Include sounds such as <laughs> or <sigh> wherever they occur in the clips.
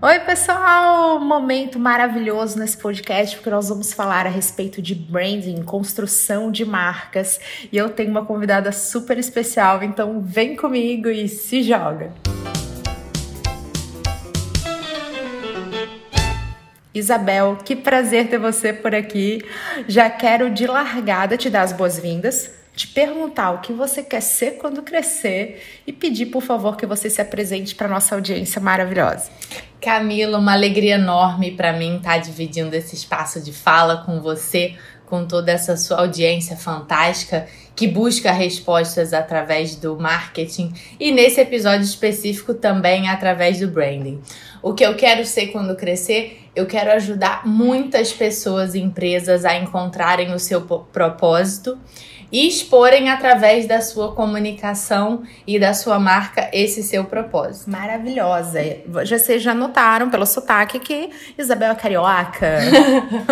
Oi, pessoal! Momento maravilhoso nesse podcast, porque nós vamos falar a respeito de branding, construção de marcas. E eu tenho uma convidada super especial, então vem comigo e se joga! Isabel, que prazer ter você por aqui. Já quero de largada te dar as boas-vindas te perguntar o que você quer ser quando crescer e pedir, por favor, que você se apresente para nossa audiência maravilhosa. Camila, uma alegria enorme para mim estar tá dividindo esse espaço de fala com você, com toda essa sua audiência fantástica que busca respostas através do marketing e nesse episódio específico também através do branding. O que eu quero ser quando crescer, eu quero ajudar muitas pessoas e empresas a encontrarem o seu propósito e exporem através da sua comunicação e da sua marca esse seu propósito. Maravilhosa. Vocês já notaram pelo sotaque que Isabel é carioca.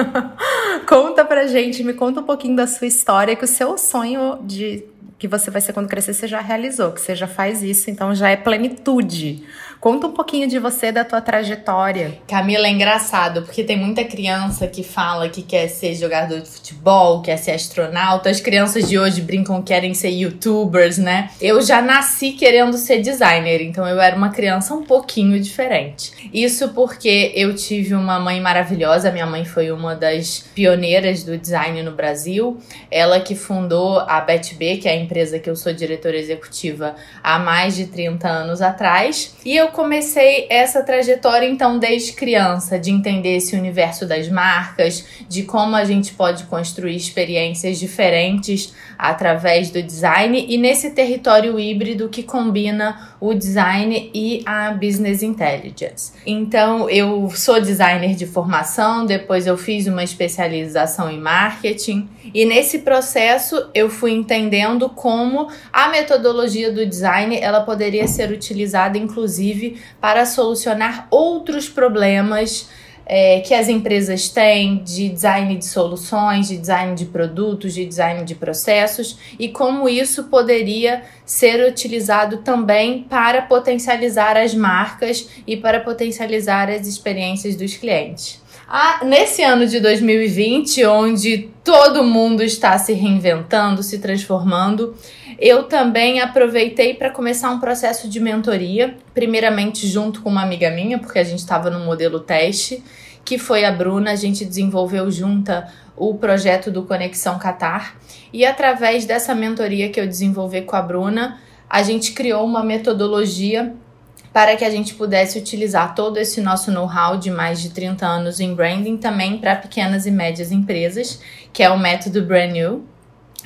<laughs> conta pra gente, me conta um pouquinho da sua história, que o seu sonho de que você vai ser quando crescer, você já realizou, que você já faz isso, então já é plenitude. Conta um pouquinho de você, da tua trajetória. Camila, é engraçado, porque tem muita criança que fala que quer ser jogador de futebol, quer ser astronauta. As crianças de hoje brincam que querem ser youtubers, né? Eu já nasci querendo ser designer, então eu era uma criança um pouquinho diferente. Isso porque eu tive uma mãe maravilhosa, minha mãe foi uma das pioneiras do design no Brasil. Ela que fundou a BetB, que é a empresa que eu sou diretora executiva há mais de 30 anos atrás. E eu comecei essa trajetória então desde criança, de entender esse universo das marcas, de como a gente pode construir experiências diferentes através do design e nesse território híbrido que combina o design e a business intelligence. Então, eu sou designer de formação, depois eu fiz uma especialização em marketing e nesse processo eu fui entendendo como a metodologia do design ela poderia ser utilizada inclusive para solucionar outros problemas é, que as empresas têm de design de soluções, de design de produtos, de design de processos e como isso poderia ser utilizado também para potencializar as marcas e para potencializar as experiências dos clientes. Ah, nesse ano de 2020, onde todo mundo está se reinventando, se transformando, eu também aproveitei para começar um processo de mentoria, primeiramente junto com uma amiga minha, porque a gente estava no modelo teste, que foi a Bruna, a gente desenvolveu junta o projeto do Conexão Qatar. E através dessa mentoria que eu desenvolvi com a Bruna, a gente criou uma metodologia para que a gente pudesse utilizar todo esse nosso know-how de mais de 30 anos em branding também para pequenas e médias empresas, que é o método Brand New.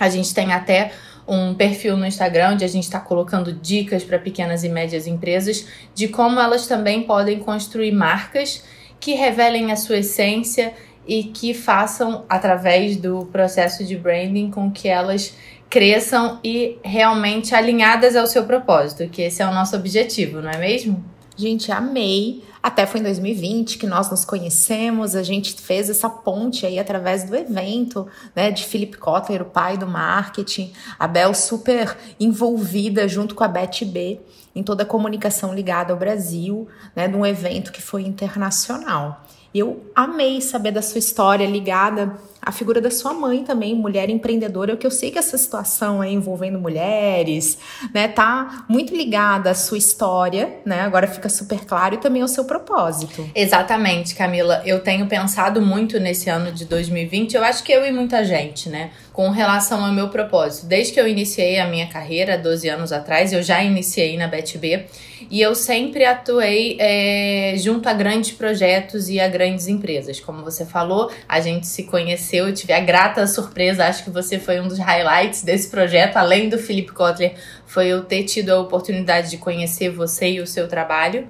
A gente tem até um perfil no Instagram onde a gente está colocando dicas para pequenas e médias empresas de como elas também podem construir marcas que revelem a sua essência e que façam, através do processo de branding, com que elas cresçam e realmente alinhadas ao seu propósito, que esse é o nosso objetivo, não é mesmo? Gente, amei. Até foi em 2020 que nós nos conhecemos, a gente fez essa ponte aí através do evento, né, de Philip Kotler, o pai do marketing, a Bel super envolvida junto com a Beth B em toda a comunicação ligada ao Brasil, né, num evento que foi internacional. Eu amei saber da sua história ligada à figura da sua mãe também, mulher empreendedora, que eu sei que essa situação aí envolvendo mulheres, né, tá muito ligada à sua história, né? Agora fica super claro e também ao seu propósito. Exatamente, Camila. Eu tenho pensado muito nesse ano de 2020, eu acho que eu e muita gente, né? Com relação ao meu propósito. Desde que eu iniciei a minha carreira, 12 anos atrás, eu já iniciei na BetB e eu sempre atuei é, junto a grandes projetos e a grandes empresas. Como você falou, a gente se conheceu, eu tive a grata surpresa, acho que você foi um dos highlights desse projeto, além do Felipe Kotler, foi eu ter tido a oportunidade de conhecer você e o seu trabalho.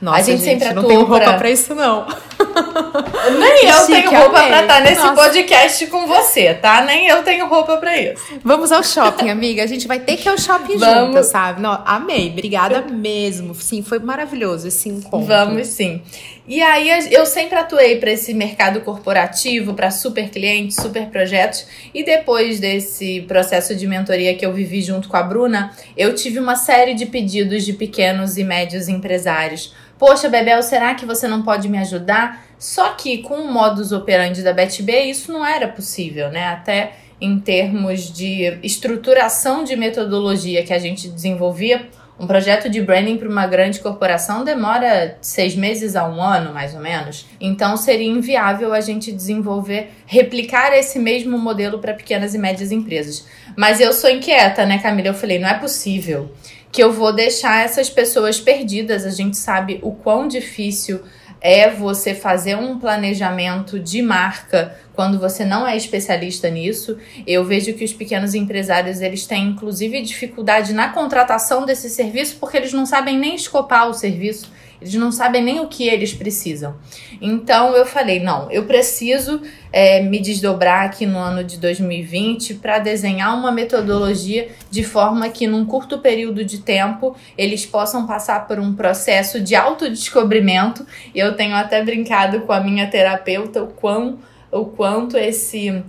Nossa, a gente, gente sempre não tem roupa pra... pra isso, não. <laughs> Nem eu Chique, tenho roupa amei. pra estar nesse Nossa. podcast com você, tá? Nem eu tenho roupa pra isso. Vamos ao shopping, amiga. A gente vai ter que ir ao shopping Vamos. junto, sabe? Não, amei. Obrigada mesmo. Sim, foi maravilhoso esse encontro. Vamos sim. E aí eu sempre atuei para esse mercado corporativo, para super clientes, super projetos. E depois desse processo de mentoria que eu vivi junto com a Bruna, eu tive uma série de pedidos de pequenos e médios empresários Poxa, Bebel, será que você não pode me ajudar? Só que com o modus operandi da BetB, isso não era possível, né? Até em termos de estruturação de metodologia que a gente desenvolvia um projeto de branding para uma grande corporação demora seis meses a um ano, mais ou menos. Então seria inviável a gente desenvolver, replicar esse mesmo modelo para pequenas e médias empresas. Mas eu sou inquieta, né, Camila? Eu falei, não é possível que eu vou deixar essas pessoas perdidas. A gente sabe o quão difícil é você fazer um planejamento de marca quando você não é especialista nisso. Eu vejo que os pequenos empresários eles têm inclusive dificuldade na contratação desse serviço porque eles não sabem nem escopar o serviço. Eles não sabem nem o que eles precisam. Então eu falei: não, eu preciso é, me desdobrar aqui no ano de 2020 para desenhar uma metodologia de forma que, num curto período de tempo, eles possam passar por um processo de autodescobrimento. E eu tenho até brincado com a minha terapeuta o quão o quanto esse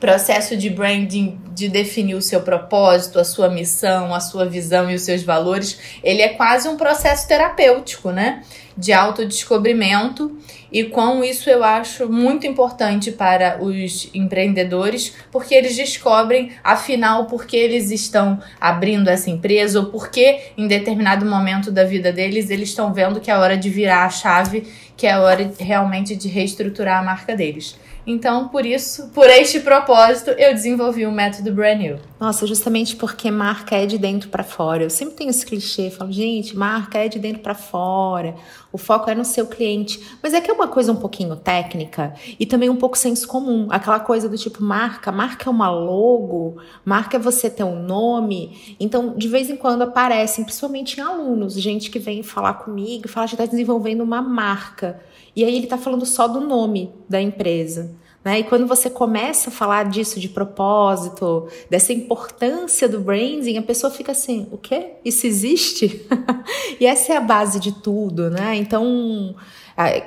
processo de branding, de definir o seu propósito, a sua missão, a sua visão e os seus valores, ele é quase um processo terapêutico, né? De autodescobrimento e com isso eu acho muito importante para os empreendedores, porque eles descobrem, afinal, por que eles estão abrindo essa empresa ou por que em determinado momento da vida deles eles estão vendo que é hora de virar a chave, que é hora realmente de reestruturar a marca deles. Então, por isso, por este propósito, eu desenvolvi o método Brand New. Nossa, justamente porque marca é de dentro para fora. Eu sempre tenho esse clichê, falo, gente, marca é de dentro para fora. O foco é no seu cliente. Mas é que é uma coisa um pouquinho técnica e também um pouco senso comum. Aquela coisa do tipo marca, marca é uma logo, marca é você ter um nome. Então, de vez em quando aparecem, principalmente em alunos, gente que vem falar comigo, fala que está desenvolvendo uma marca. E aí ele está falando só do nome da empresa. Né? E quando você começa a falar disso de propósito, dessa importância do branding, a pessoa fica assim: o quê? Isso existe? <laughs> e essa é a base de tudo, né? Então,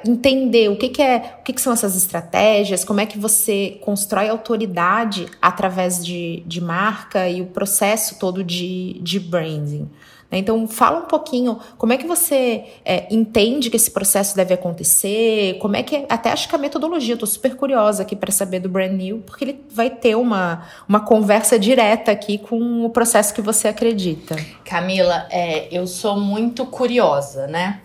entender o que, que é, o que, que, são essas estratégias, como é que você constrói autoridade através de, de marca e o processo todo de, de branding. Né? Então, fala um pouquinho como é que você é, entende que esse processo deve acontecer, como é que. Até acho que a metodologia, estou super curiosa aqui para saber do Brand New, porque ele vai ter uma, uma conversa direta aqui com o processo que você acredita. Camila, é, eu sou muito curiosa, né?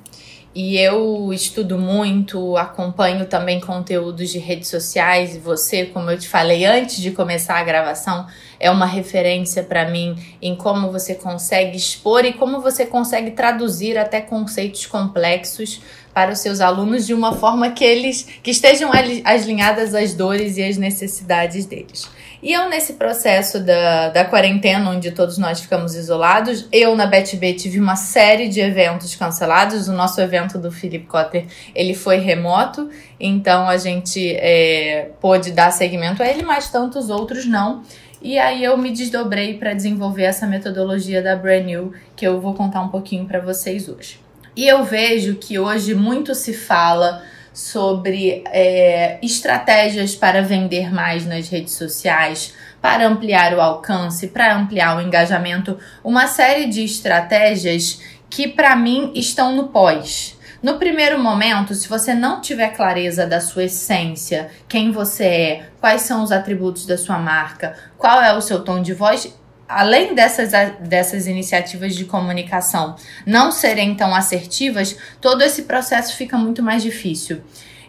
E eu estudo muito, acompanho também conteúdos de redes sociais e você, como eu te falei antes de começar a gravação, é uma referência para mim em como você consegue expor e como você consegue traduzir até conceitos complexos para os seus alunos de uma forma que eles que estejam alinhadas às dores e às necessidades deles. E eu, nesse processo da, da quarentena, onde todos nós ficamos isolados, eu na BetB tive uma série de eventos cancelados. O nosso evento do Philip Cotter, ele foi remoto, então a gente é, pôde dar seguimento a ele, mas tantos outros não. E aí eu me desdobrei para desenvolver essa metodologia da Brand New, que eu vou contar um pouquinho para vocês hoje. E eu vejo que hoje muito se fala sobre é, estratégias para vender mais nas redes sociais, para ampliar o alcance, para ampliar o engajamento, uma série de estratégias que para mim estão no pós. No primeiro momento, se você não tiver clareza da sua essência, quem você é, quais são os atributos da sua marca, qual é o seu tom de voz, além dessas, dessas iniciativas de comunicação não serem tão assertivas, todo esse processo fica muito mais difícil.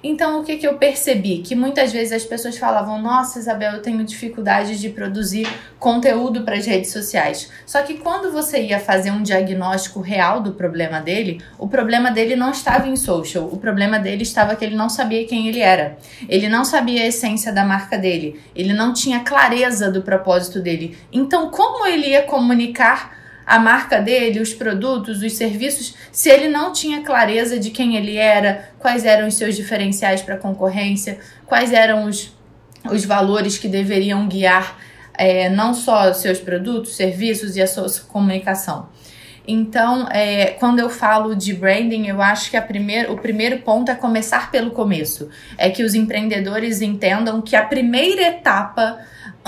Então, o que, que eu percebi? Que muitas vezes as pessoas falavam: Nossa, Isabel, eu tenho dificuldade de produzir conteúdo para as redes sociais. Só que quando você ia fazer um diagnóstico real do problema dele, o problema dele não estava em social, o problema dele estava que ele não sabia quem ele era. Ele não sabia a essência da marca dele, ele não tinha clareza do propósito dele. Então, como ele ia comunicar? A marca dele, os produtos, os serviços, se ele não tinha clareza de quem ele era, quais eram os seus diferenciais para a concorrência, quais eram os, os valores que deveriam guiar é, não só seus produtos, serviços e a sua comunicação. Então, é, quando eu falo de branding, eu acho que primeir, o primeiro ponto é começar pelo começo. É que os empreendedores entendam que a primeira etapa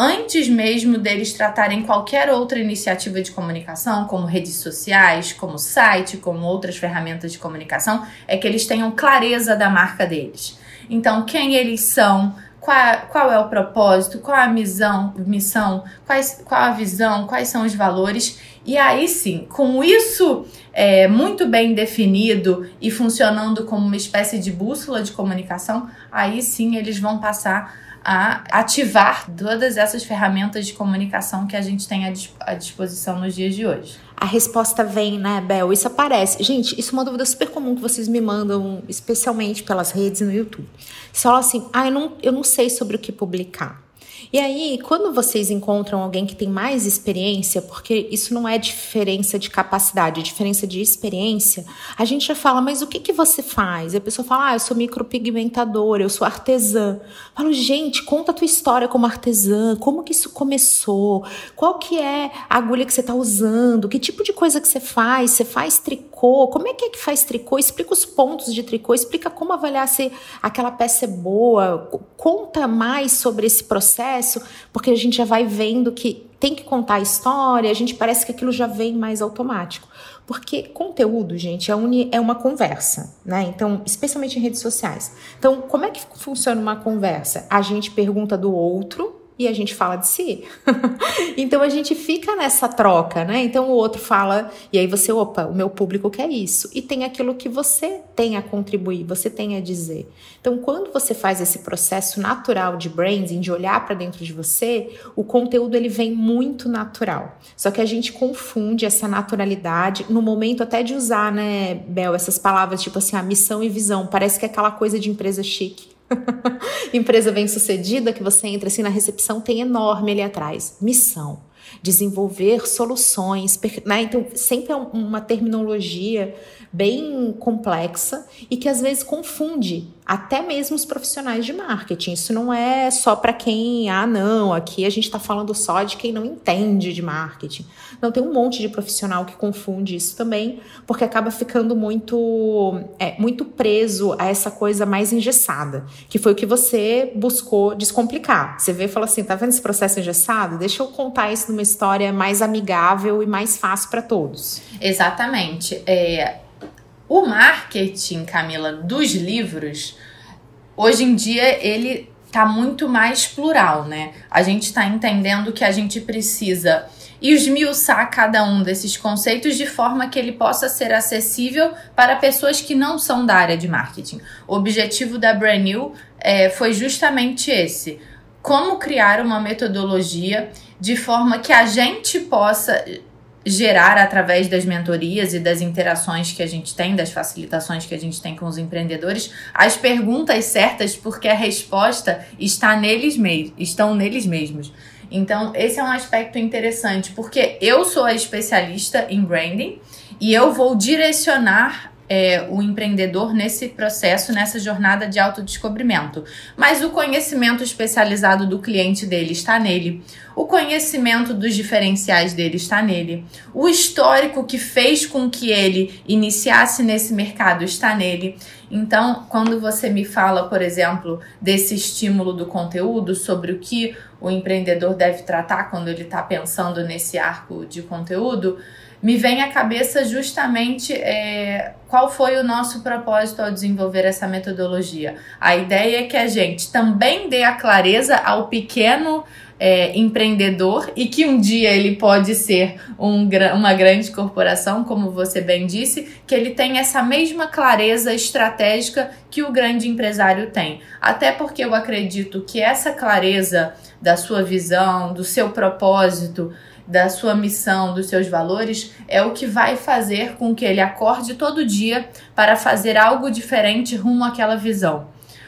antes mesmo deles tratarem qualquer outra iniciativa de comunicação, como redes sociais, como site, como outras ferramentas de comunicação, é que eles tenham clareza da marca deles. Então, quem eles são, qual, qual é o propósito, qual a missão, missão quais, qual a visão, quais são os valores. E aí sim, com isso é, muito bem definido e funcionando como uma espécie de bússola de comunicação, aí sim eles vão passar a ativar todas essas ferramentas de comunicação que a gente tem à disposição nos dias de hoje. A resposta vem, né, Bel? Isso aparece. Gente, isso é uma dúvida super comum que vocês me mandam, especialmente pelas redes no YouTube. Você fala assim: ah, eu não, eu não sei sobre o que publicar. E aí, quando vocês encontram alguém que tem mais experiência, porque isso não é diferença de capacidade, é diferença de experiência, a gente já fala, mas o que, que você faz? E a pessoa fala, ah, eu sou micropigmentadora, eu sou artesã. Eu falo, gente, conta a tua história como artesã, como que isso começou, qual que é a agulha que você está usando, que tipo de coisa que você faz, você faz tricô, como é que é que faz tricô? Explica os pontos de tricô, explica como avaliar se aquela peça é boa, conta mais sobre esse processo processo, porque a gente já vai vendo que tem que contar a história, a gente parece que aquilo já vem mais automático. Porque conteúdo, gente, é, é uma conversa, né? Então, especialmente em redes sociais. Então, como é que funciona uma conversa? A gente pergunta do outro e a gente fala de si. <laughs> então a gente fica nessa troca, né? Então o outro fala, e aí você, opa, o meu público quer isso. E tem aquilo que você tem a contribuir, você tem a dizer. Então quando você faz esse processo natural de branding, de olhar para dentro de você, o conteúdo ele vem muito natural. Só que a gente confunde essa naturalidade no momento até de usar, né, Bel, essas palavras tipo assim, a missão e visão. Parece que é aquela coisa de empresa chique. <laughs> Empresa bem-sucedida que você entra assim na recepção tem enorme ali atrás, missão, desenvolver soluções, né? Então sempre é uma terminologia bem complexa e que às vezes confunde até mesmo os profissionais de marketing. Isso não é só para quem, ah, não, aqui a gente está falando só de quem não entende de marketing. Não, tem um monte de profissional que confunde isso também, porque acaba ficando muito, é, muito preso a essa coisa mais engessada, que foi o que você buscou descomplicar. Você vê e fala assim: tá vendo esse processo engessado? Deixa eu contar isso numa história mais amigável e mais fácil para todos. Exatamente. É, o marketing, Camila, dos livros, hoje em dia ele tá muito mais plural, né? A gente está entendendo que a gente precisa esmiuçar cada um desses conceitos de forma que ele possa ser acessível para pessoas que não são da área de marketing. O objetivo da Brand New é, foi justamente esse: como criar uma metodologia de forma que a gente possa gerar através das mentorias e das interações que a gente tem, das facilitações que a gente tem com os empreendedores, as perguntas certas, porque a resposta está neles mesmos, estão neles mesmos. Então, esse é um aspecto interessante, porque eu sou a especialista em branding e eu vou direcionar é, o empreendedor nesse processo, nessa jornada de autodescobrimento. Mas o conhecimento especializado do cliente dele está nele. O conhecimento dos diferenciais dele está nele. O histórico que fez com que ele iniciasse nesse mercado está nele. Então, quando você me fala, por exemplo, desse estímulo do conteúdo, sobre o que o empreendedor deve tratar quando ele está pensando nesse arco de conteúdo, me vem à cabeça justamente é, qual foi o nosso propósito ao desenvolver essa metodologia. A ideia é que a gente também dê a clareza ao pequeno é, empreendedor e que um dia ele pode ser um, uma grande corporação, como você bem disse, que ele tem essa mesma clareza estratégica que o grande empresário tem. Até porque eu acredito que essa clareza da sua visão, do seu propósito, da sua missão, dos seus valores, é o que vai fazer com que ele acorde todo dia para fazer algo diferente rumo àquela visão,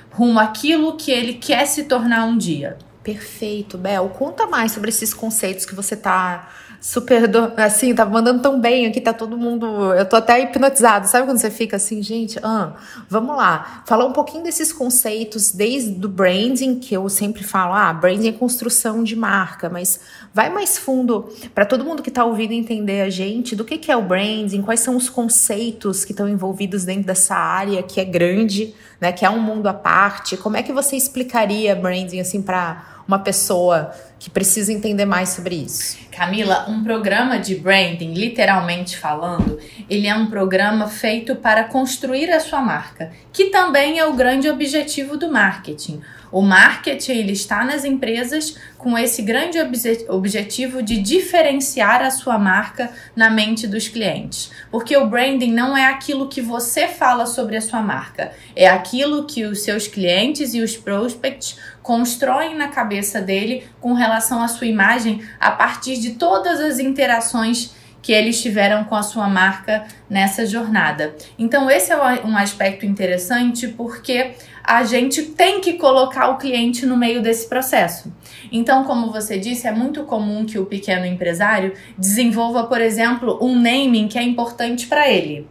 rumo àquilo que ele quer se tornar um dia. Perfeito, Bel. Conta mais sobre esses conceitos que você está super, do, assim, tá mandando tão bem aqui, tá todo mundo, eu tô até hipnotizado, sabe quando você fica assim, gente, ah, vamos lá, falar um pouquinho desses conceitos desde o branding, que eu sempre falo, ah, branding é construção de marca, mas vai mais fundo para todo mundo que tá ouvindo entender a gente, do que que é o branding, quais são os conceitos que estão envolvidos dentro dessa área que é grande, né, que é um mundo à parte, como é que você explicaria branding, assim, para uma pessoa que precisa entender mais sobre isso? Camila, um programa de branding, literalmente falando, ele é um programa feito para construir a sua marca, que também é o grande objetivo do marketing. O marketing ele está nas empresas com esse grande obje objetivo de diferenciar a sua marca na mente dos clientes. Porque o branding não é aquilo que você fala sobre a sua marca, é aquilo que os seus clientes e os prospects constroem na cabeça dele com relação à sua imagem a partir de todas as interações que eles tiveram com a sua marca nessa jornada. Então, esse é um aspecto interessante porque a gente tem que colocar o cliente no meio desse processo. Então, como você disse, é muito comum que o pequeno empresário desenvolva, por exemplo, um naming que é importante para ele.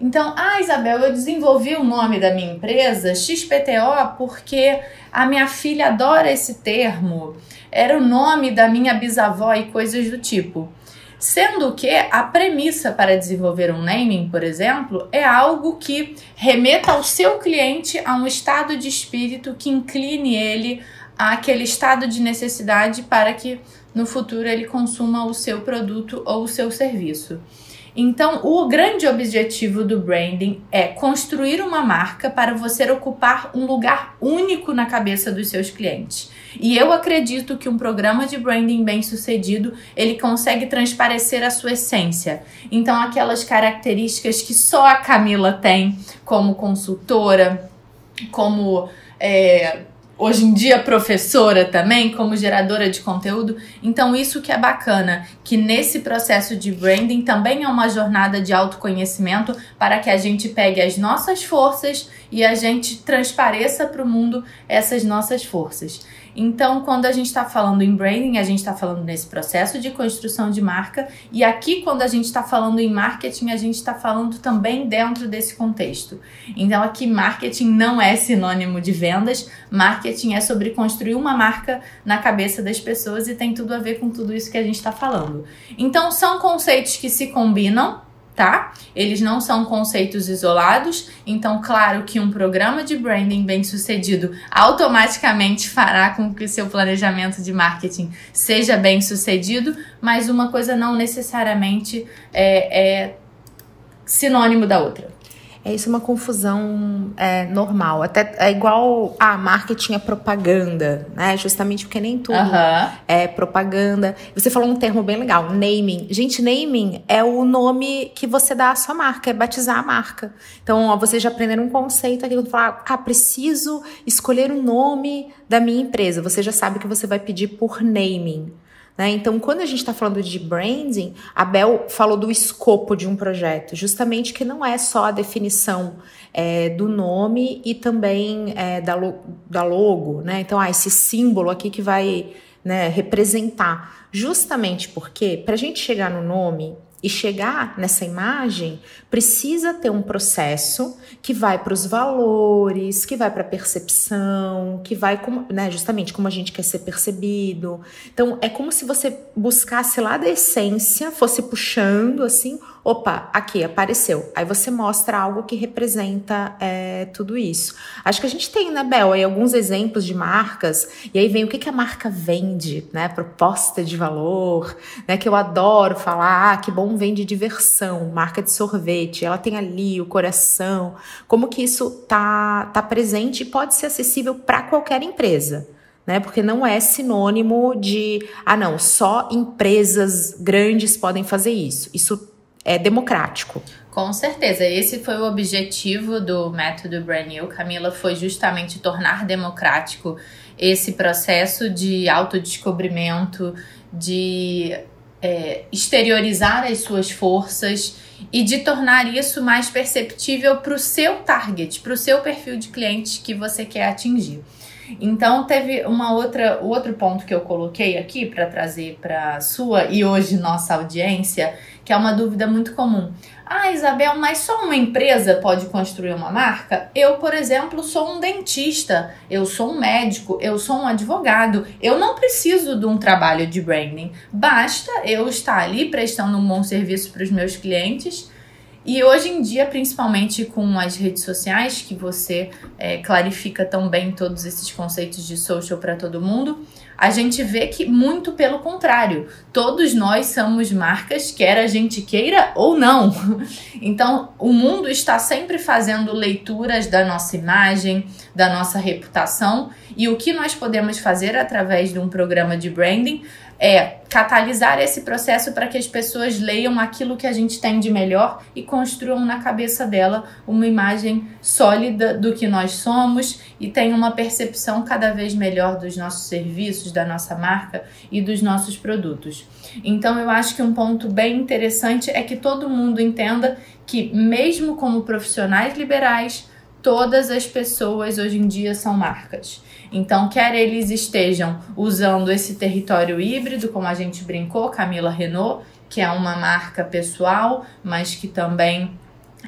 Então, ah, Isabel, eu desenvolvi o nome da minha empresa XPTO porque a minha filha adora esse termo. Era o nome da minha bisavó e coisas do tipo. Sendo que a premissa para desenvolver um naming, por exemplo, é algo que remeta ao seu cliente a um estado de espírito que incline ele àquele estado de necessidade para que no futuro ele consuma o seu produto ou o seu serviço. Então, o grande objetivo do branding é construir uma marca para você ocupar um lugar único na cabeça dos seus clientes. E eu acredito que um programa de branding bem sucedido, ele consegue transparecer a sua essência. Então, aquelas características que só a Camila tem como consultora, como é, hoje em dia professora também, como geradora de conteúdo. Então, isso que é bacana, que nesse processo de branding também é uma jornada de autoconhecimento para que a gente pegue as nossas forças e a gente transpareça para o mundo essas nossas forças. Então, quando a gente está falando em branding, a gente está falando nesse processo de construção de marca, e aqui, quando a gente está falando em marketing, a gente está falando também dentro desse contexto. Então, aqui, marketing não é sinônimo de vendas, marketing é sobre construir uma marca na cabeça das pessoas e tem tudo a ver com tudo isso que a gente está falando. Então, são conceitos que se combinam tá? Eles não são conceitos isolados, então, claro que um programa de branding bem sucedido automaticamente fará com que o seu planejamento de marketing seja bem sucedido, mas uma coisa não necessariamente é, é sinônimo da outra. É isso é uma confusão é, normal. Até é igual a ah, marketing é propaganda, né? Justamente porque nem tudo é propaganda. Você falou um termo bem legal, naming. Gente, naming é o nome que você dá à sua marca, é batizar a marca. Então, ó, vocês já aprenderam um conceito aqui quando falar, ah, preciso escolher o nome da minha empresa. Você já sabe que você vai pedir por naming. Né? Então, quando a gente está falando de branding, a Bel falou do escopo de um projeto, justamente que não é só a definição é, do nome e também é, da, lo da logo, né? Então, ah, esse símbolo aqui que vai né, representar. Justamente porque, para a gente chegar no nome, e chegar nessa imagem, precisa ter um processo que vai para os valores, que vai para a percepção, que vai né, justamente como a gente quer ser percebido. Então é como se você buscasse lá da essência, fosse puxando assim opa, aqui apareceu. Aí você mostra algo que representa é, tudo isso. Acho que a gente tem, né, Bel, aí alguns exemplos de marcas, e aí vem o que, que a marca vende, né? Proposta de valor, né? Que eu adoro falar, ah, que bom vende diversão, marca de sorvete, ela tem ali o coração, como que isso tá, tá presente e pode ser acessível para qualquer empresa. Né? Porque não é sinônimo de, ah, não, só empresas grandes podem fazer isso. Isso é democrático. Com certeza, esse foi o objetivo do método Brand New, Camila, foi justamente tornar democrático esse processo de autodescobrimento, de é, exteriorizar as suas forças e de tornar isso mais perceptível para o seu target, para o seu perfil de cliente que você quer atingir. Então teve uma outra outro ponto que eu coloquei aqui para trazer para sua e hoje nossa audiência, que é uma dúvida muito comum. Ah, Isabel, mas só uma empresa pode construir uma marca? Eu, por exemplo, sou um dentista, eu sou um médico, eu sou um advogado. Eu não preciso de um trabalho de branding. Basta eu estar ali prestando um bom serviço para os meus clientes E hoje em dia, principalmente com as redes sociais, que você é, clarifica tão bem todos esses conceitos de social para todo mundo, a gente vê que muito pelo contrário, todos nós somos marcas, quer a gente queira ou não. <laughs> Então, o mundo está sempre fazendo leituras da nossa imagem, da nossa reputação, e o que nós podemos fazer através de um programa de branding é catalisar esse processo para que as pessoas leiam aquilo que a gente tem de melhor e construam na cabeça dela uma imagem sólida do que nós somos e tenham uma percepção cada vez melhor dos nossos serviços, da nossa marca e dos nossos produtos. Então eu acho que um ponto bem interessante é que todo mundo entenda que mesmo como profissionais liberais, todas as pessoas hoje em dia são marcas. Então, quer eles estejam usando esse território híbrido, como a gente brincou, Camila Renault, que é uma marca pessoal, mas que também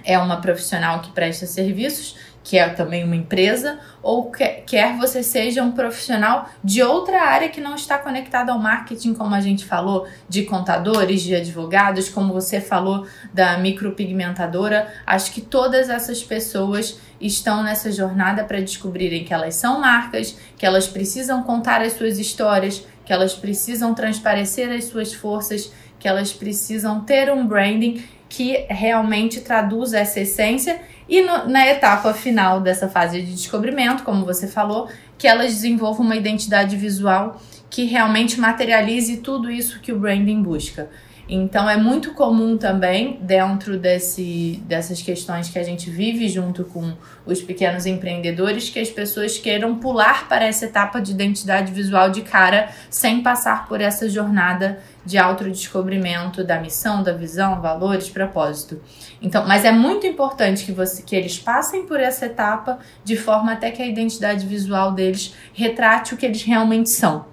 é uma profissional que presta serviços, que é também uma empresa, ou quer você seja um profissional de outra área que não está conectada ao marketing, como a gente falou, de contadores, de advogados, como você falou da micropigmentadora. Acho que todas essas pessoas estão nessa jornada para descobrirem que elas são marcas, que elas precisam contar as suas histórias, que elas precisam transparecer as suas forças, que elas precisam ter um branding que realmente traduz essa essência e no, na etapa final dessa fase de descobrimento, como você falou, que elas desenvolvam uma identidade visual que realmente materialize tudo isso que o branding busca. Então é muito comum também, dentro desse, dessas questões que a gente vive junto com os pequenos empreendedores, que as pessoas queiram pular para essa etapa de identidade visual de cara, sem passar por essa jornada de autodescobrimento da missão, da visão, valores, propósito. Então, mas é muito importante que, você, que eles passem por essa etapa de forma até que a identidade visual deles retrate o que eles realmente são.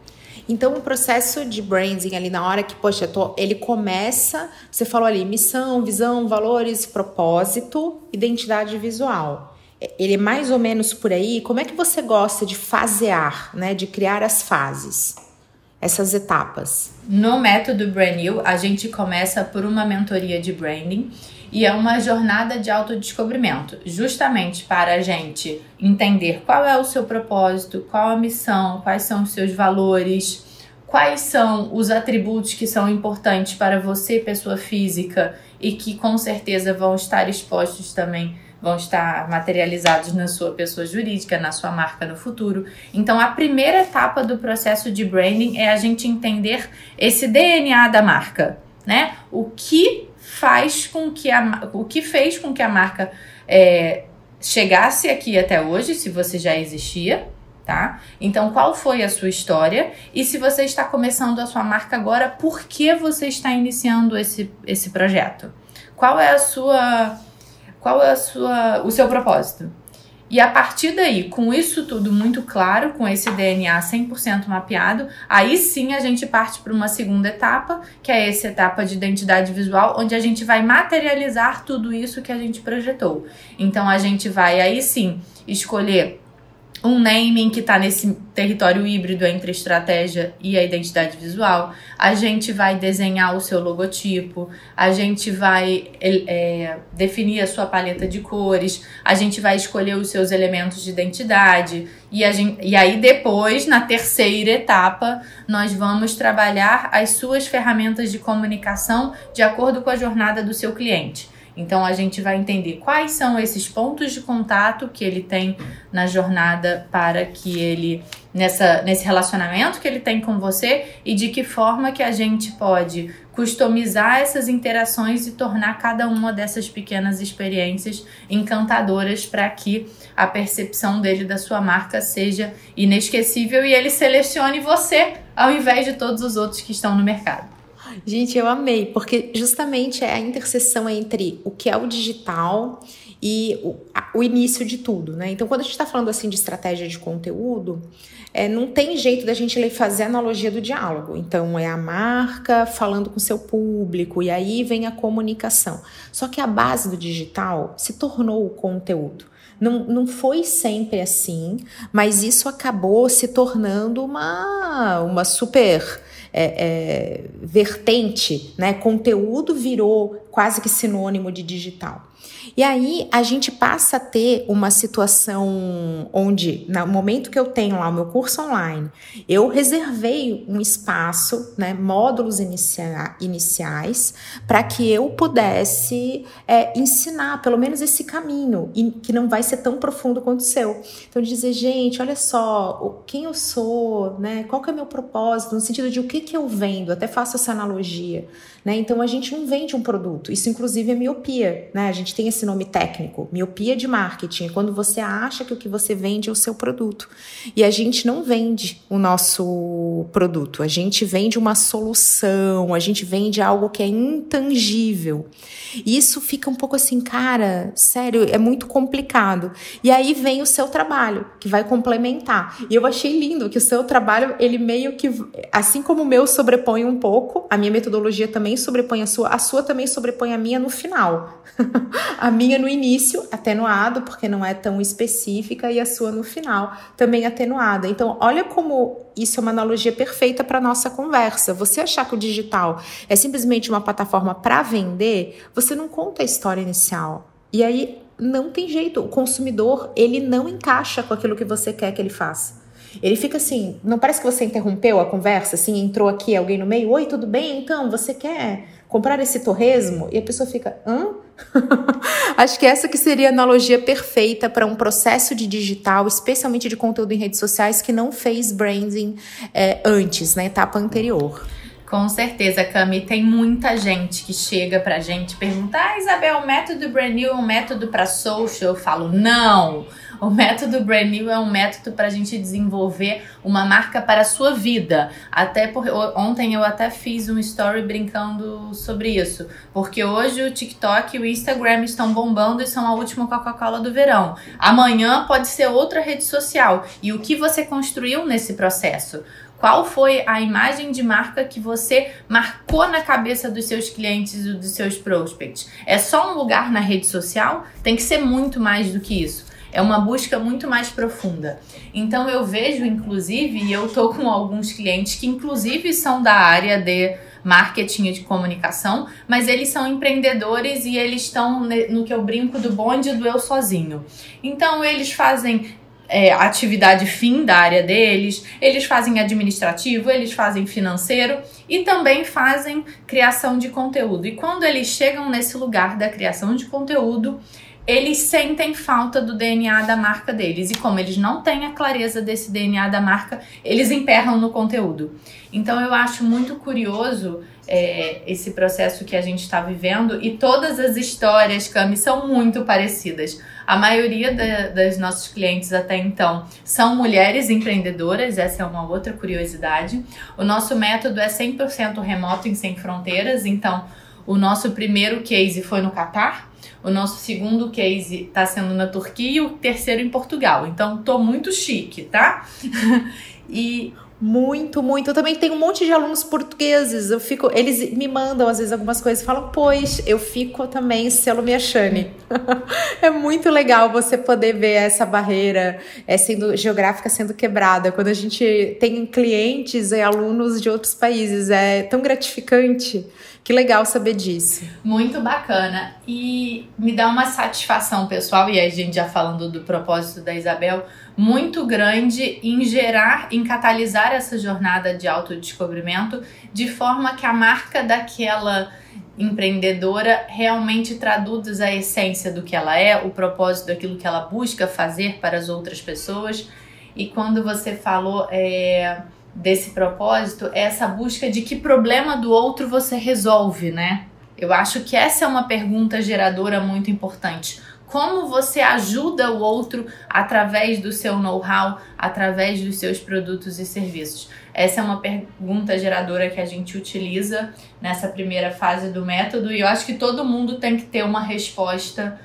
Então, o processo de branding ali na hora que, poxa, tô, ele começa, você falou ali, missão, visão, valores, propósito, identidade visual. Ele é mais ou menos por aí. Como é que você gosta de fasear, né, de criar as fases? Essas etapas. No método Brand New, a gente começa por uma mentoria de branding e é uma jornada de autodescobrimento, justamente para a gente entender qual é o seu propósito, qual a missão, quais são os seus valores, quais são os atributos que são importantes para você, pessoa física, e que com certeza vão estar expostos também vão estar materializados na sua pessoa jurídica, na sua marca no futuro. Então, a primeira etapa do processo de branding é a gente entender esse DNA da marca, né? O que faz com que a, o que fez com que a marca é, chegasse aqui até hoje, se você já existia, tá? Então, qual foi a sua história? E se você está começando a sua marca agora, por que você está iniciando esse, esse projeto? Qual é a sua qual é a sua o seu propósito? E a partir daí, com isso tudo muito claro, com esse DNA 100% mapeado, aí sim a gente parte para uma segunda etapa, que é essa etapa de identidade visual, onde a gente vai materializar tudo isso que a gente projetou. Então a gente vai aí sim escolher um naming que está nesse território híbrido entre estratégia e a identidade visual. A gente vai desenhar o seu logotipo, a gente vai é, definir a sua paleta de cores, a gente vai escolher os seus elementos de identidade. E, a gente, e aí, depois, na terceira etapa, nós vamos trabalhar as suas ferramentas de comunicação de acordo com a jornada do seu cliente. Então a gente vai entender quais são esses pontos de contato que ele tem na jornada para que ele nessa nesse relacionamento que ele tem com você e de que forma que a gente pode customizar essas interações e tornar cada uma dessas pequenas experiências encantadoras para que a percepção dele da sua marca seja inesquecível e ele selecione você ao invés de todos os outros que estão no mercado. Gente, eu amei, porque justamente é a interseção entre o que é o digital e o, a, o início de tudo, né? Então, quando a gente está falando assim de estratégia de conteúdo, é, não tem jeito da gente fazer analogia do diálogo. Então, é a marca falando com seu público, e aí vem a comunicação. Só que a base do digital se tornou o conteúdo. Não, não foi sempre assim, mas isso acabou se tornando uma, uma super é, é, vertente, né? Conteúdo virou quase que sinônimo de digital. E aí a gente passa a ter uma situação onde, no momento que eu tenho lá o meu curso online, eu reservei um espaço, né, módulos inicia iniciais, para que eu pudesse é, ensinar pelo menos esse caminho, e que não vai ser tão profundo quanto o seu. Então, dizer, gente, olha só, quem eu sou, né, qual que é o meu propósito, no sentido de o que, que eu vendo, até faço essa analogia. Né? Então a gente não vende um produto. Isso, inclusive, é miopia. Né? A gente tem esse nome técnico, miopia de marketing. É quando você acha que o que você vende é o seu produto. E a gente não vende o nosso produto. A gente vende uma solução, a gente vende algo que é intangível. E isso fica um pouco assim, cara, sério, é muito complicado. E aí vem o seu trabalho, que vai complementar. E eu achei lindo que o seu trabalho, ele meio que, assim como o meu sobrepõe um pouco, a minha metodologia também sobrepõe a sua, a sua também sobrepõe a minha no final. <laughs> a minha no início, atenuado, porque não é tão específica, e a sua no final, também atenuada. Então, olha como isso é uma analogia perfeita para nossa conversa. Você achar que o digital é simplesmente uma plataforma para vender, você não conta a história inicial. E aí não tem jeito, o consumidor, ele não encaixa com aquilo que você quer que ele faça. Ele fica assim, não parece que você interrompeu a conversa, assim, entrou aqui alguém no meio, oi, tudo bem? Então, você quer comprar esse torresmo? E a pessoa fica, hã? <laughs> Acho que essa que seria a analogia perfeita para um processo de digital, especialmente de conteúdo em redes sociais, que não fez branding é, antes, na etapa anterior. Com certeza, Cami. Tem muita gente que chega pra gente e pergunta: Ah, Isabel, o método Brand New é um método para social? Eu falo: Não! O método Brand New é um método para a gente desenvolver uma marca para a sua vida. Até ontem eu até fiz um story brincando sobre isso, porque hoje o TikTok e o Instagram estão bombando e são a última Coca-Cola do verão. Amanhã pode ser outra rede social. E o que você construiu nesse processo? Qual foi a imagem de marca que você marcou na cabeça dos seus clientes e dos seus prospects? É só um lugar na rede social? Tem que ser muito mais do que isso. É uma busca muito mais profunda. Então eu vejo, inclusive, e eu tô com alguns clientes que, inclusive, são da área de marketing e de comunicação, mas eles são empreendedores e eles estão no que eu brinco do bonde do eu sozinho. Então eles fazem é, atividade fim da área deles, eles fazem administrativo, eles fazem financeiro e também fazem criação de conteúdo. E quando eles chegam nesse lugar da criação de conteúdo, eles sentem falta do DNA da marca deles. E como eles não têm a clareza desse DNA da marca, eles emperram no conteúdo. Então eu acho muito curioso é, esse processo que a gente está vivendo e todas as histórias, Cami, são muito parecidas. A maioria da, das nossos clientes até então são mulheres empreendedoras, essa é uma outra curiosidade. O nosso método é 100% remoto em Sem Fronteiras, então o nosso primeiro case foi no Catar, o nosso segundo case está sendo na Turquia e o terceiro em Portugal. Então, tô muito chique, tá? <laughs> e muito, muito. Eu também tenho um monte de alunos portugueses. Eu fico, eles me mandam às vezes algumas coisas falam, pois, eu fico também selo me achane. <laughs> é muito legal você poder ver essa barreira é, sendo geográfica sendo quebrada. Quando a gente tem clientes e alunos de outros países, é tão gratificante. Que legal saber disso. Muito bacana. E me dá uma satisfação pessoal, e a gente já falando do propósito da Isabel, muito grande em gerar, em catalisar essa jornada de autodescobrimento de forma que a marca daquela empreendedora realmente traduz a essência do que ela é, o propósito daquilo que ela busca fazer para as outras pessoas. E quando você falou é, desse propósito, é essa busca de que problema do outro você resolve, né? Eu acho que essa é uma pergunta geradora muito importante como você ajuda o outro através do seu know-how, através dos seus produtos e serviços? Essa é uma pergunta geradora que a gente utiliza nessa primeira fase do método e eu acho que todo mundo tem que ter uma resposta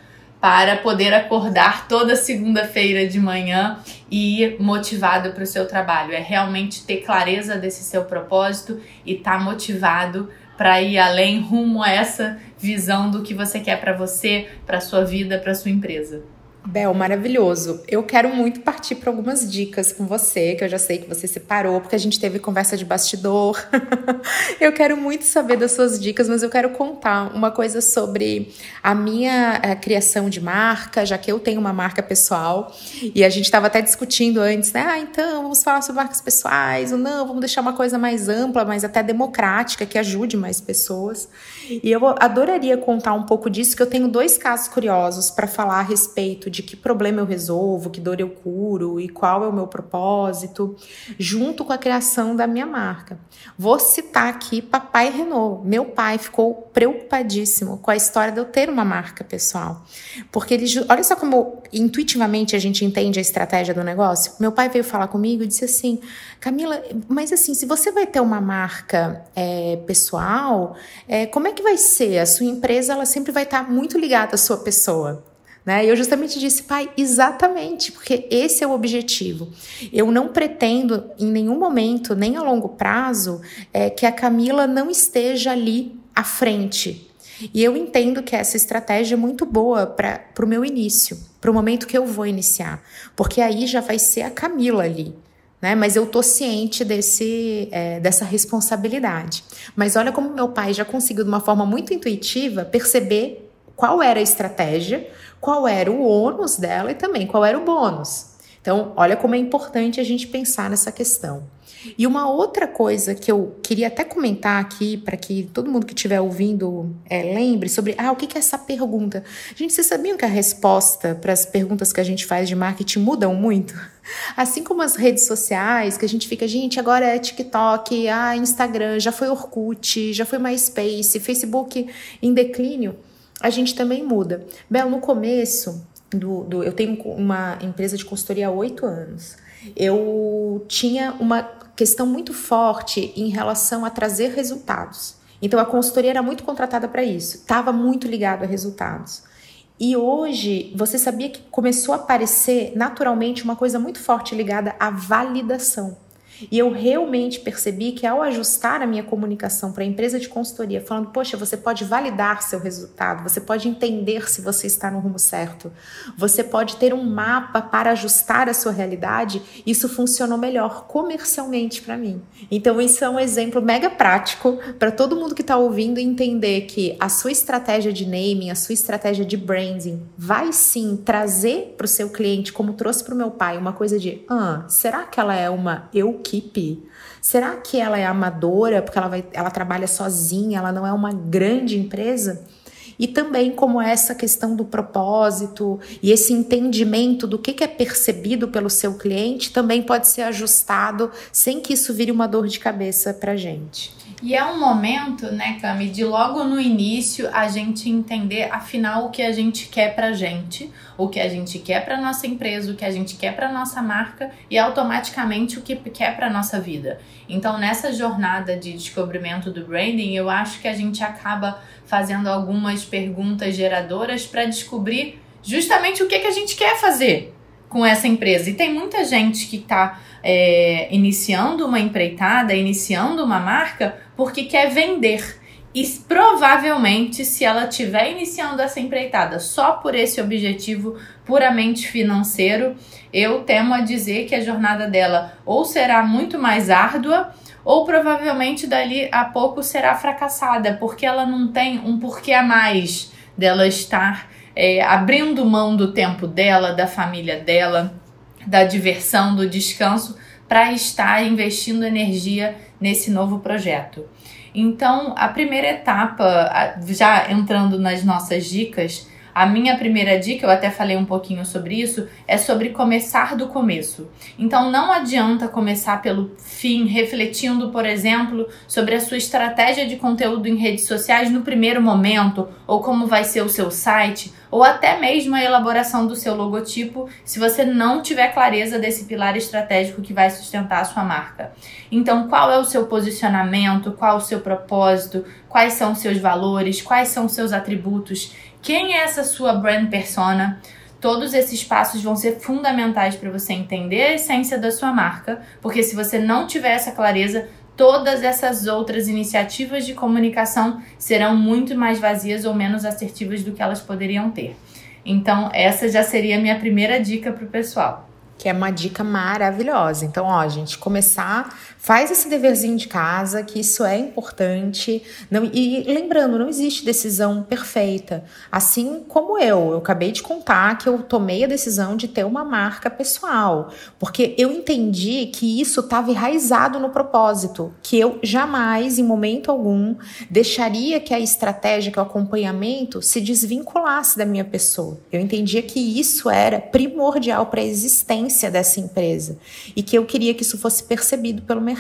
para poder acordar toda segunda-feira de manhã e ir motivado para o seu trabalho. É realmente ter clareza desse seu propósito e estar tá motivado para ir além rumo a essa visão do que você quer para você, para sua vida, para sua empresa. Bel, maravilhoso. Eu quero muito partir para algumas dicas com você, que eu já sei que você separou, porque a gente teve conversa de bastidor. <laughs> eu quero muito saber das suas dicas, mas eu quero contar uma coisa sobre a minha a eh, criação de marca, já que eu tenho uma marca pessoal, e a gente estava até discutindo antes, né? Ah, então vamos falar sobre marcas pessoais, ou não, vamos deixar uma coisa mais ampla, mas até democrática, que ajude mais pessoas. E eu adoraria contar um pouco disso, que eu tenho dois casos curiosos para falar a respeito de que problema eu resolvo, que dor eu curo e qual é o meu propósito, junto com a criação da minha marca. Vou citar aqui Papai Renault. Meu pai ficou preocupadíssimo com a história de eu ter uma marca pessoal. Porque ele, olha só como intuitivamente a gente entende a estratégia do negócio. Meu pai veio falar comigo e disse assim: Camila, mas assim, se você vai ter uma marca é, pessoal, é, como é que vai ser? A sua empresa ela sempre vai estar muito ligada à sua pessoa. Né? E eu justamente disse, pai, exatamente, porque esse é o objetivo. Eu não pretendo, em nenhum momento, nem a longo prazo, é, que a Camila não esteja ali à frente. E eu entendo que essa estratégia é muito boa para o meu início, para o momento que eu vou iniciar, porque aí já vai ser a Camila ali. Né? Mas eu tô ciente desse, é, dessa responsabilidade. Mas olha como meu pai já conseguiu, de uma forma muito intuitiva, perceber qual era a estratégia, qual era o ônus dela e também qual era o bônus. Então, olha como é importante a gente pensar nessa questão. E uma outra coisa que eu queria até comentar aqui, para que todo mundo que estiver ouvindo é, lembre sobre ah, o que, é essa pergunta. Gente, vocês sabiam que a resposta para as perguntas que a gente faz de marketing mudam muito? Assim como as redes sociais, que a gente fica, gente, agora é TikTok, ah, Instagram, já foi Orkut, já foi MySpace, Facebook em declínio a gente também muda. Bel, no começo, do, do, eu tenho uma empresa de consultoria há oito anos. Eu tinha uma questão muito forte em relação a trazer resultados. Então a consultoria era muito contratada para isso, estava muito ligado a resultados. E hoje, você sabia que começou a aparecer naturalmente uma coisa muito forte ligada à validação. E eu realmente percebi que ao ajustar a minha comunicação para a empresa de consultoria, falando, poxa, você pode validar seu resultado, você pode entender se você está no rumo certo, você pode ter um mapa para ajustar a sua realidade, isso funcionou melhor comercialmente para mim. Então, isso é um exemplo mega prático para todo mundo que está ouvindo entender que a sua estratégia de naming, a sua estratégia de branding vai sim trazer para o seu cliente, como trouxe para o meu pai, uma coisa de, ah, será que ela é uma eu equipe? Será que ela é amadora porque ela, vai, ela trabalha sozinha, ela não é uma grande empresa? E também como essa questão do propósito e esse entendimento do que, que é percebido pelo seu cliente também pode ser ajustado sem que isso vire uma dor de cabeça para gente. E é um momento, né, Cami, de logo no início a gente entender afinal o que a gente quer pra gente, o que a gente quer pra nossa empresa, o que a gente quer pra nossa marca e automaticamente o que quer pra nossa vida. Então, nessa jornada de descobrimento do branding, eu acho que a gente acaba fazendo algumas perguntas geradoras para descobrir justamente o que, que a gente quer fazer com essa empresa. E tem muita gente que está é, iniciando uma empreitada, iniciando uma marca, porque quer vender. E provavelmente, se ela estiver iniciando essa empreitada só por esse objetivo puramente financeiro, eu temo a dizer que a jornada dela ou será muito mais árdua, ou provavelmente dali a pouco será fracassada, porque ela não tem um porquê a mais dela estar é, abrindo mão do tempo dela, da família dela, da diversão, do descanso, para estar investindo energia nesse novo projeto. Então, a primeira etapa, já entrando nas nossas dicas, a minha primeira dica, eu até falei um pouquinho sobre isso, é sobre começar do começo. Então não adianta começar pelo fim, refletindo, por exemplo, sobre a sua estratégia de conteúdo em redes sociais no primeiro momento, ou como vai ser o seu site, ou até mesmo a elaboração do seu logotipo, se você não tiver clareza desse pilar estratégico que vai sustentar a sua marca. Então, qual é o seu posicionamento, qual o seu propósito, quais são os seus valores, quais são os seus atributos quem é essa sua brand persona? Todos esses passos vão ser fundamentais para você entender a essência da sua marca, porque se você não tiver essa clareza, todas essas outras iniciativas de comunicação serão muito mais vazias ou menos assertivas do que elas poderiam ter. Então, essa já seria a minha primeira dica para o pessoal que é uma dica maravilhosa. Então, ó, gente, começar, faz esse deverzinho de casa, que isso é importante. Não, e lembrando, não existe decisão perfeita. Assim como eu, eu acabei de contar que eu tomei a decisão de ter uma marca pessoal, porque eu entendi que isso estava enraizado no propósito, que eu jamais, em momento algum, deixaria que a estratégia, que o acompanhamento se desvinculasse da minha pessoa. Eu entendia que isso era primordial para a existência dessa empresa e que eu queria que isso fosse percebido pelo mercado.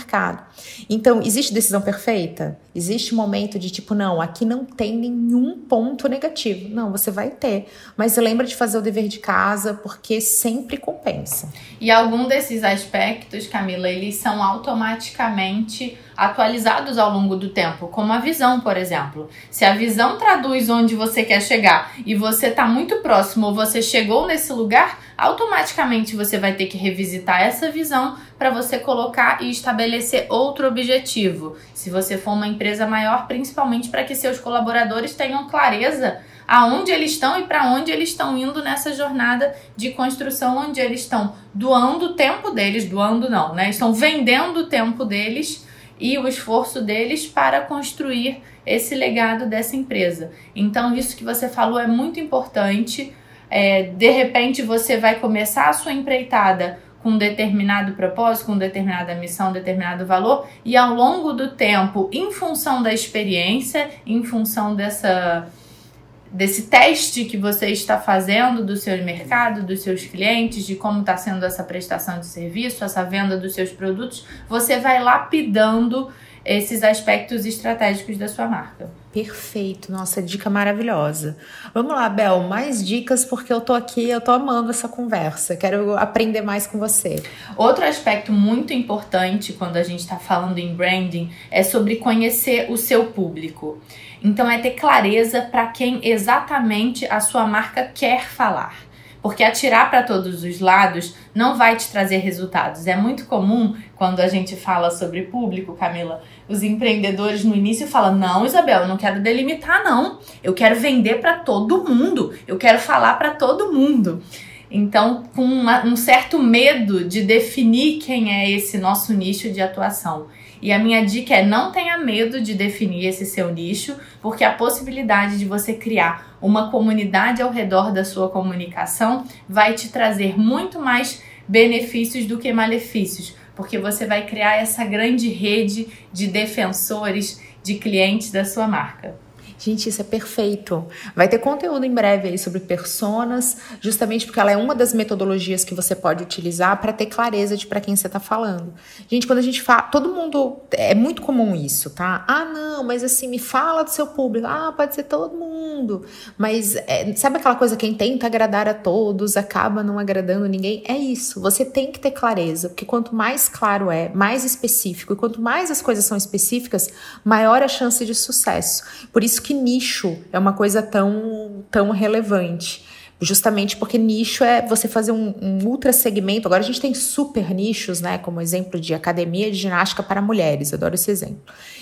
Então, existe decisão perfeita? Existe momento de tipo, não, aqui não tem nenhum ponto negativo. Não, você vai ter. Mas lembra de fazer o dever de casa, porque sempre compensa. E algum desses aspectos, Camila, eles são automaticamente atualizados ao longo do tempo, como a visão, por exemplo. Se a visão traduz onde você quer chegar e você está muito próximo ou você chegou nesse lugar, automaticamente você vai ter que revisitar essa visão para você colocar e estabelecer outro objetivo. Se você for uma empresa maior, principalmente para que seus colaboradores tenham clareza aonde eles estão e para onde eles estão indo nessa jornada de construção, onde eles estão doando o tempo deles, doando não, né? Estão vendendo o tempo deles e o esforço deles para construir esse legado dessa empresa. Então, isso que você falou é muito importante. É, de repente, você vai começar a sua empreitada com um determinado propósito, com determinada missão, determinado valor, e ao longo do tempo, em função da experiência, em função dessa desse teste que você está fazendo do seu mercado, dos seus clientes, de como está sendo essa prestação de serviço, essa venda dos seus produtos, você vai lapidando esses aspectos estratégicos da sua marca. Perfeito, nossa, dica maravilhosa. Vamos lá, Bel, mais dicas porque eu tô aqui, eu tô amando essa conversa, quero aprender mais com você. Outro aspecto muito importante quando a gente está falando em branding é sobre conhecer o seu público. Então é ter clareza para quem exatamente a sua marca quer falar. Porque atirar para todos os lados não vai te trazer resultados. É muito comum quando a gente fala sobre público, Camila, os empreendedores no início falam: "Não, Isabel, eu não quero delimitar não. Eu quero vender para todo mundo. Eu quero falar para todo mundo". Então, com uma, um certo medo de definir quem é esse nosso nicho de atuação. E a minha dica é não tenha medo de definir esse seu nicho, porque a possibilidade de você criar uma comunidade ao redor da sua comunicação vai te trazer muito mais benefícios do que malefícios, porque você vai criar essa grande rede de defensores, de clientes da sua marca. Gente, isso é perfeito. Vai ter conteúdo em breve aí sobre personas, justamente porque ela é uma das metodologias que você pode utilizar para ter clareza de para quem você está falando. Gente, quando a gente fala, todo mundo é muito comum isso, tá? Ah, não, mas assim, me fala do seu público. Ah, pode ser todo mundo. Mas é, sabe aquela coisa quem tenta agradar a todos acaba não agradando ninguém? É isso. Você tem que ter clareza, porque quanto mais claro é, mais específico, e quanto mais as coisas são específicas, maior a chance de sucesso. Por isso que nicho é uma coisa tão, tão relevante. Justamente porque nicho é você fazer um, um ultra segmento. Agora a gente tem super nichos, né? Como exemplo de academia de ginástica para mulheres. adoro esse exemplo.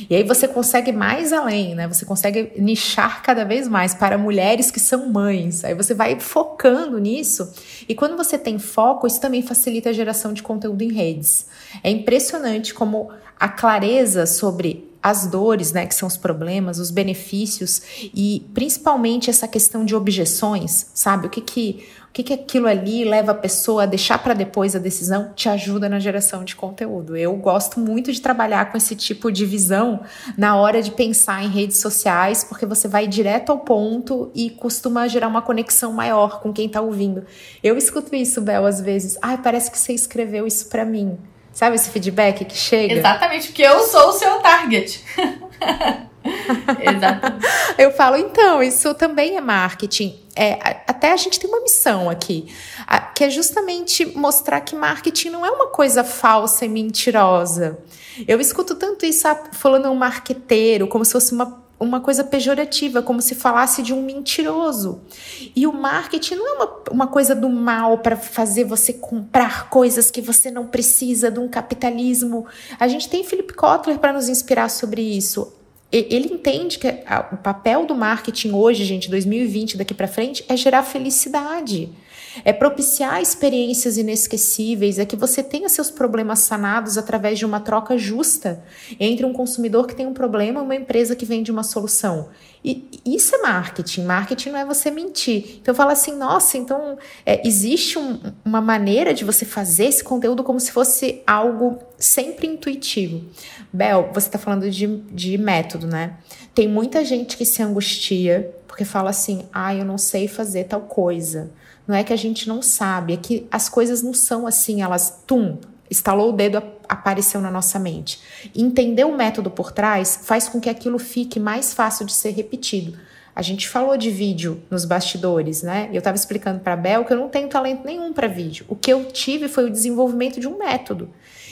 E aí você consegue mais além, né? Você consegue nichar cada vez mais para mulheres que são mães. Aí você vai focando nisso. E quando você tem foco, isso também facilita a geração de conteúdo em redes. É impressionante como a clareza sobre as dores, né, que são os problemas, os benefícios e principalmente essa questão de objeções, sabe? O que que o que, que aquilo ali leva a pessoa a deixar para depois a decisão te ajuda na geração de conteúdo. Eu gosto muito de trabalhar com esse tipo de visão na hora de pensar em redes sociais, porque você vai direto ao ponto e costuma gerar uma conexão maior com quem está ouvindo. Eu escuto isso, Bel, às vezes. Ai, parece que você escreveu isso para mim. Sabe esse feedback que chega? Exatamente, porque eu sou o seu target. <laughs> Exatamente. Eu falo, então, isso também é marketing. É, até a gente tem uma missão aqui, que é justamente mostrar que marketing não é uma coisa falsa e mentirosa. Eu escuto tanto isso ah, falando um marqueteiro, como se fosse uma uma coisa pejorativa, como se falasse de um mentiroso. E o marketing não é uma, uma coisa do mal para fazer você comprar coisas que você não precisa, de um capitalismo. A gente tem Philip Kotler para nos inspirar sobre isso. ele entende que o papel do marketing hoje, gente, 2020, daqui para frente, é gerar felicidade. É propiciar experiências inesquecíveis, é que você tenha seus problemas sanados através de uma troca justa entre um consumidor que tem um problema e uma empresa que vende uma solução. E isso é marketing. Marketing não é você mentir. Então eu falo assim, nossa, então é, existe um, uma maneira de você fazer esse conteúdo como se fosse algo sempre intuitivo. Bel, você está falando de, de método, né? Tem muita gente que se angustia porque fala assim, ah, eu não sei fazer tal coisa. Não é que a gente não sabe, é que as coisas não são assim, elas, tum, estalou o dedo, apareceu na nossa mente. Entender o método por trás faz com que aquilo fique mais fácil de ser repetido. A gente falou de vídeo nos bastidores, né? Eu estava explicando para a Bel que eu não tenho talento nenhum para vídeo. O que eu tive foi o desenvolvimento de um método.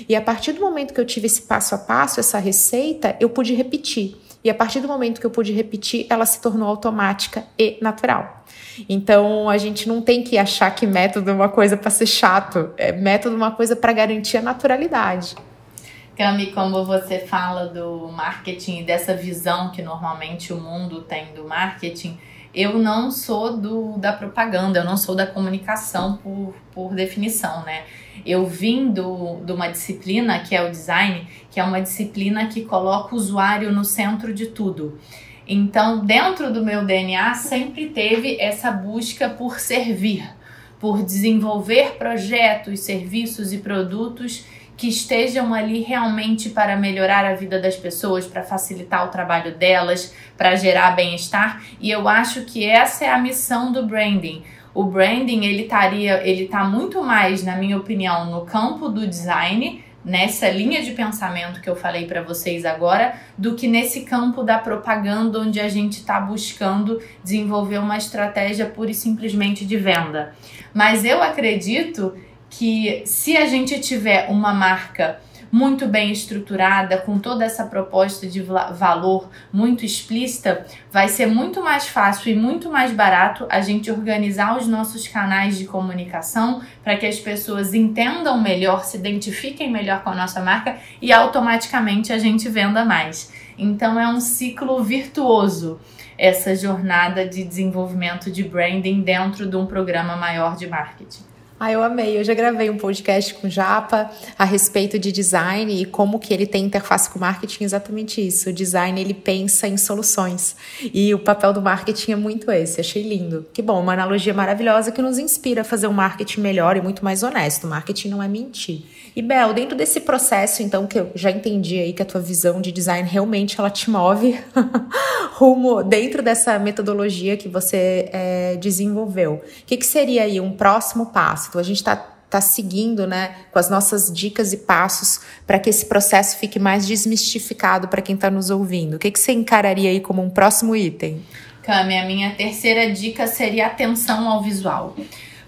E a partir do momento que eu tive esse passo a passo, essa receita, eu pude repetir. E a partir do momento que eu pude repetir, ela se tornou automática e natural. Então a gente não tem que achar que método é uma coisa para ser chato, é método é uma coisa para garantir a naturalidade. Cami, como você fala do marketing e dessa visão que normalmente o mundo tem do marketing, eu não sou do, da propaganda, eu não sou da comunicação por, por definição, né? Eu vim do, de uma disciplina que é o design, que é uma disciplina que coloca o usuário no centro de tudo. Então, dentro do meu DNA sempre teve essa busca por servir, por desenvolver projetos, serviços e produtos que estejam ali realmente para melhorar a vida das pessoas, para facilitar o trabalho delas, para gerar bem-estar. E eu acho que essa é a missão do branding. O branding ele estaria, ele está muito mais, na minha opinião, no campo do design, nessa linha de pensamento que eu falei para vocês agora, do que nesse campo da propaganda onde a gente está buscando desenvolver uma estratégia pura e simplesmente de venda. Mas eu acredito que se a gente tiver uma marca muito bem estruturada, com toda essa proposta de valor muito explícita, vai ser muito mais fácil e muito mais barato a gente organizar os nossos canais de comunicação para que as pessoas entendam melhor, se identifiquem melhor com a nossa marca e automaticamente a gente venda mais. Então é um ciclo virtuoso essa jornada de desenvolvimento de branding dentro de um programa maior de marketing. Ah, eu amei. Eu já gravei um podcast com o Japa a respeito de design e como que ele tem interface com marketing, exatamente isso. O design, ele pensa em soluções. E o papel do marketing é muito esse. Achei lindo. Que bom, uma analogia maravilhosa que nos inspira a fazer um marketing melhor e muito mais honesto. O marketing não é mentir. E Bel, dentro desse processo, então, que eu já entendi aí que a tua visão de design realmente ela te move <laughs> rumo dentro dessa metodologia que você é, desenvolveu. O que, que seria aí um próximo passo? Então, a gente está tá seguindo, né, com as nossas dicas e passos para que esse processo fique mais desmistificado para quem está nos ouvindo. O que, que você encararia aí como um próximo item? Cami, a minha terceira dica seria atenção ao visual.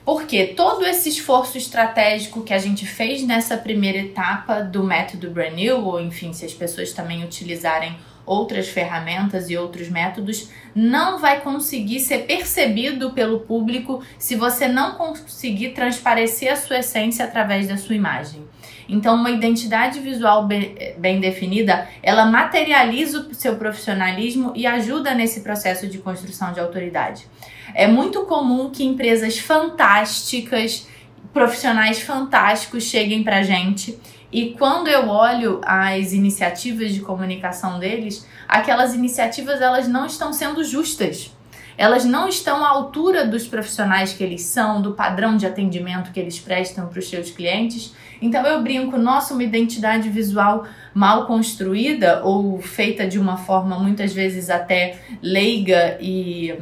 Porque todo esse esforço estratégico que a gente fez nessa primeira etapa do método Brand New, ou enfim, se as pessoas também utilizarem outras ferramentas e outros métodos, não vai conseguir ser percebido pelo público se você não conseguir transparecer a sua essência através da sua imagem. Então, uma identidade visual bem, definida, ela materializa o seu profissionalismo e ajuda nesse processo de construção de autoridade. É muito comum que empresas fantásticas, profissionais fantásticos cheguem pra gente e quando eu olho as iniciativas de comunicação deles, aquelas iniciativas elas não estão sendo justas. Elas não estão à altura dos profissionais que eles são, do padrão de atendimento que eles prestam para os seus clientes. Então eu brinco, nossa, uma identidade visual mal construída ou feita de uma forma muitas vezes até leiga e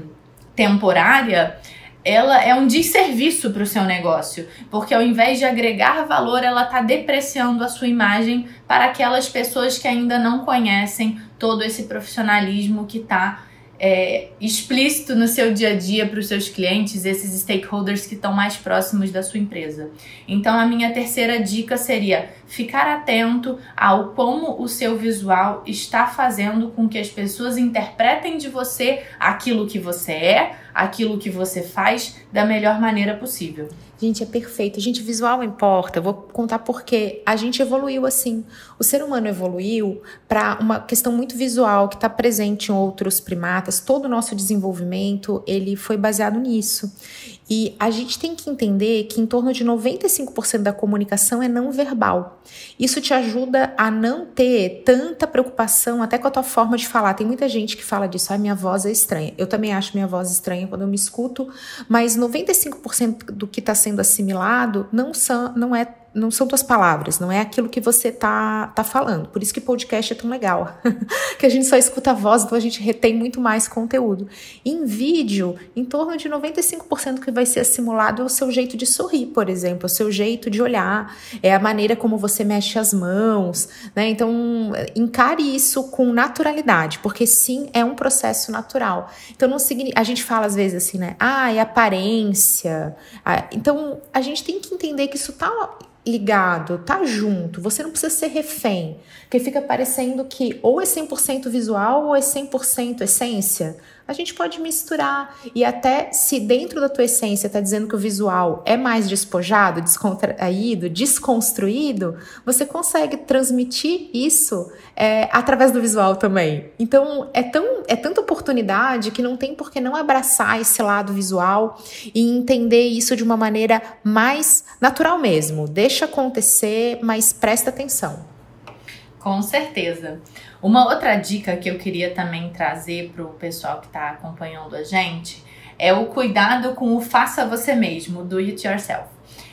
temporária, ela é um desserviço para o seu negócio, porque ao invés de agregar valor, ela está depreciando a sua imagem para aquelas pessoas que ainda não conhecem todo esse profissionalismo que está é, explícito no seu dia a dia para os seus clientes, esses stakeholders que estão mais próximos da sua empresa. Então, a minha terceira dica seria ficar atento ao como o seu visual está fazendo com que as pessoas interpretem de você aquilo que você é, aquilo que você faz da melhor maneira possível. Gente, é perfeito. Gente, visual importa. Vou contar porque a gente evoluiu assim. O ser humano evoluiu para uma questão muito visual que está presente em outros primatas. Todo o nosso desenvolvimento ele foi baseado nisso. E a gente tem que entender que em torno de 95% da comunicação é não verbal. Isso te ajuda a não ter tanta preocupação até com a tua forma de falar. Tem muita gente que fala disso, ah, minha voz é estranha. Eu também acho minha voz estranha quando eu me escuto, mas 95% do que está sendo assimilado não, são, não é não são tuas palavras, não é aquilo que você tá, tá falando. Por isso que podcast é tão legal. <laughs> que a gente só escuta a voz, então a gente retém muito mais conteúdo. Em vídeo, em torno de 95% que vai ser assimilado é o seu jeito de sorrir, por exemplo, o seu jeito de olhar, é a maneira como você mexe as mãos, né? Então, encare isso com naturalidade, porque sim, é um processo natural. Então, não significa. A gente fala às vezes assim, né? Ah, é aparência. Ah, então, a gente tem que entender que isso tá ligado, tá junto, você não precisa ser refém, porque fica parecendo que ou é 100% visual ou é 100% essência a gente pode misturar e até se dentro da tua essência está dizendo que o visual é mais despojado, descontraído, desconstruído, você consegue transmitir isso é, através do visual também. Então é tão é tanta oportunidade que não tem por que não abraçar esse lado visual e entender isso de uma maneira mais natural mesmo. Deixa acontecer, mas presta atenção. Com certeza. Uma outra dica que eu queria também trazer para o pessoal que está acompanhando a gente é o cuidado com o faça você mesmo, do it yourself.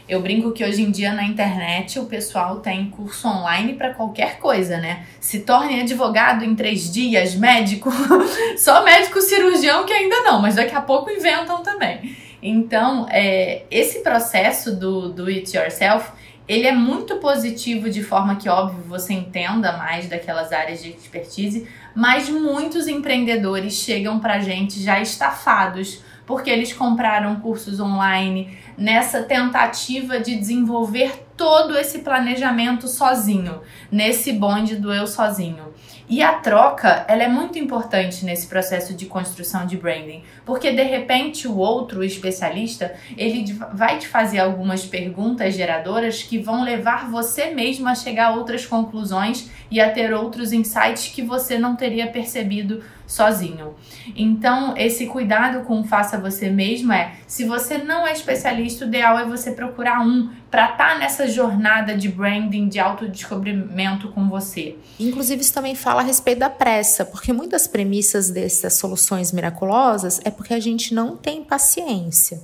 Eu brinco que hoje em dia na internet o pessoal tem curso online para qualquer coisa, né? Se torne advogado em três dias, médico, <laughs> só médico cirurgião que ainda não, mas daqui a pouco inventam também. Então, é, esse processo do, do it yourself ele é muito positivo de forma que, óbvio, você entenda mais daquelas áreas de expertise, mas muitos empreendedores chegam pra gente já estafados, porque eles compraram cursos online nessa tentativa de desenvolver todo esse planejamento sozinho, nesse bonde do eu sozinho. E a troca, ela é muito importante nesse processo de construção de branding, porque de repente o outro especialista, ele vai te fazer algumas perguntas geradoras que vão levar você mesmo a chegar a outras conclusões e a ter outros insights que você não teria percebido sozinho. Então, esse cuidado com faça você mesmo é, se você não é especialista, o ideal é você procurar um para estar tá nessa jornada de branding, de autodescobrimento com você. Inclusive, isso também fala a respeito da pressa, porque muitas premissas dessas soluções miraculosas é porque a gente não tem paciência.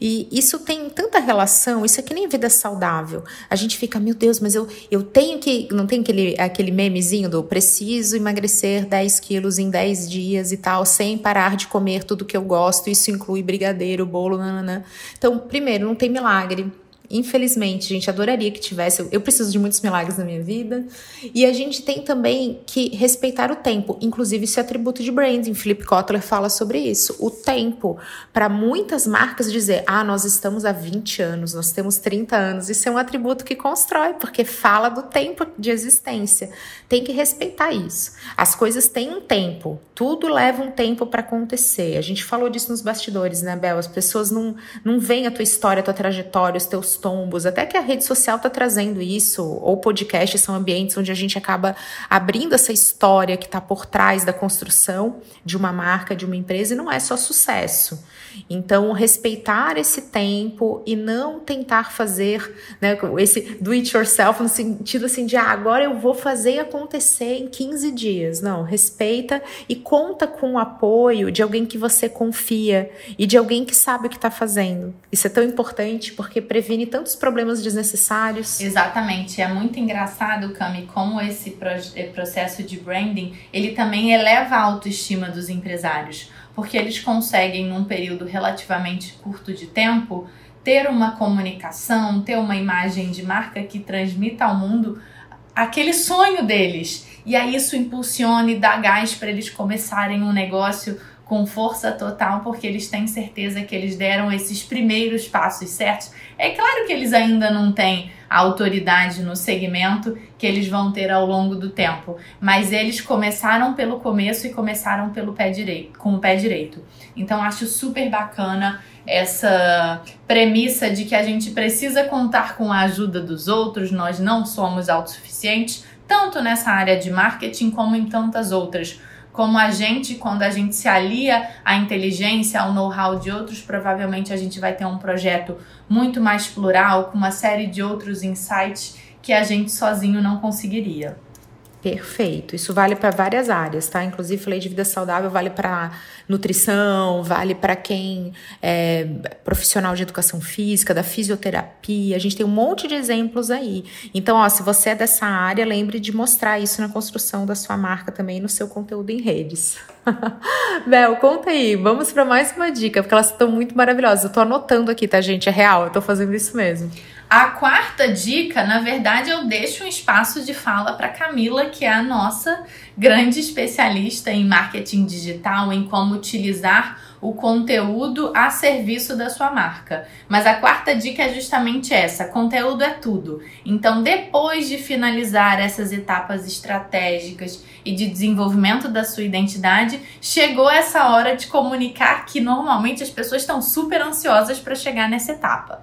E isso tem tanta relação, isso é que nem vida saudável. A gente fica, meu Deus, mas eu, eu tenho que. Não tem aquele, aquele memezinho do preciso emagrecer 10 quilos em 10 dias e tal, sem parar de comer tudo que eu gosto. Isso inclui brigadeiro, bolo, nananã. Então, primeiro, não tem milagre. Infelizmente, gente adoraria que tivesse. Eu preciso de muitos milagres na minha vida. E a gente tem também que respeitar o tempo. Inclusive, isso é atributo de branding. Philip Kotler fala sobre isso. O tempo. Para muitas marcas dizer, ah, nós estamos há 20 anos, nós temos 30 anos. Isso é um atributo que constrói, porque fala do tempo de existência. Tem que respeitar isso. As coisas têm um tempo. Tudo leva um tempo para acontecer. A gente falou disso nos bastidores, né, Bel? As pessoas não, não veem a tua história, a tua trajetória, os teus tombos, até que a rede social está trazendo isso, ou podcasts são ambientes onde a gente acaba abrindo essa história que está por trás da construção de uma marca, de uma empresa, e não é só sucesso. Então, respeitar esse tempo e não tentar fazer né, esse do it yourself no sentido assim de ah, agora eu vou fazer acontecer em 15 dias. Não, respeita e conta com o apoio de alguém que você confia e de alguém que sabe o que está fazendo. Isso é tão importante porque previne tantos problemas desnecessários. Exatamente. É muito engraçado, Cami, como esse eh, processo de branding ele também eleva a autoestima dos empresários porque eles conseguem, num período relativamente curto de tempo, ter uma comunicação, ter uma imagem de marca que transmita ao mundo aquele sonho deles. E aí isso impulsiona e dá gás para eles começarem um negócio com força total, porque eles têm certeza que eles deram esses primeiros passos certos. É claro que eles ainda não têm a autoridade no segmento que eles vão ter ao longo do tempo, mas eles começaram pelo começo e começaram pelo pé direito, com o pé direito. Então acho super bacana essa premissa de que a gente precisa contar com a ajuda dos outros, nós não somos autossuficientes, tanto nessa área de marketing como em tantas outras como a gente, quando a gente se alia à inteligência, ao know-how de outros, provavelmente a gente vai ter um projeto muito mais plural, com uma série de outros insights que a gente sozinho não conseguiria. Perfeito. Isso vale para várias áreas, tá? Inclusive, falei de vida saudável, vale para nutrição, vale para quem é profissional de educação física, da fisioterapia. A gente tem um monte de exemplos aí. Então, ó, se você é dessa área, lembre de mostrar isso na construção da sua marca também no seu conteúdo em redes. <laughs> Bel, conta aí. Vamos para mais uma dica, porque elas estão muito maravilhosas. Eu tô anotando aqui, tá, gente? É real, eu tô fazendo isso mesmo. A quarta dica, na verdade, eu deixo um espaço de fala para Camila, que é a nossa grande especialista em marketing digital, em como utilizar o conteúdo a serviço da sua marca. Mas a quarta dica é justamente essa: conteúdo é tudo. Então, depois de finalizar essas etapas estratégicas e de desenvolvimento da sua identidade, chegou essa hora de comunicar que normalmente as pessoas estão super ansiosas para chegar nessa etapa.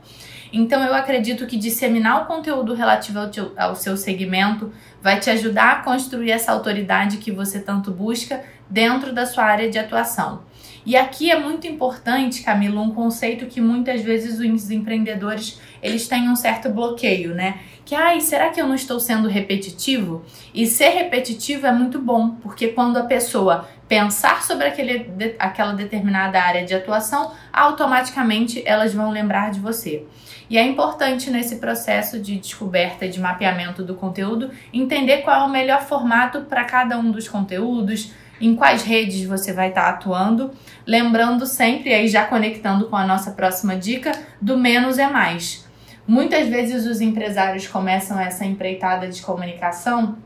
Então eu acredito que disseminar o conteúdo relativo ao, teu, ao seu segmento vai te ajudar a construir essa autoridade que você tanto busca dentro da sua área de atuação. E aqui é muito importante, Camilo, um conceito que muitas vezes os empreendedores eles têm um certo bloqueio, né? Que, ai, será que eu não estou sendo repetitivo? E ser repetitivo é muito bom, porque quando a pessoa pensar sobre aquele, aquela determinada área de atuação, automaticamente elas vão lembrar de você. E é importante nesse processo de descoberta e de mapeamento do conteúdo entender qual é o melhor formato para cada um dos conteúdos, em quais redes você vai estar tá atuando. Lembrando sempre, aí já conectando com a nossa próxima dica, do menos é mais. Muitas vezes os empresários começam essa empreitada de comunicação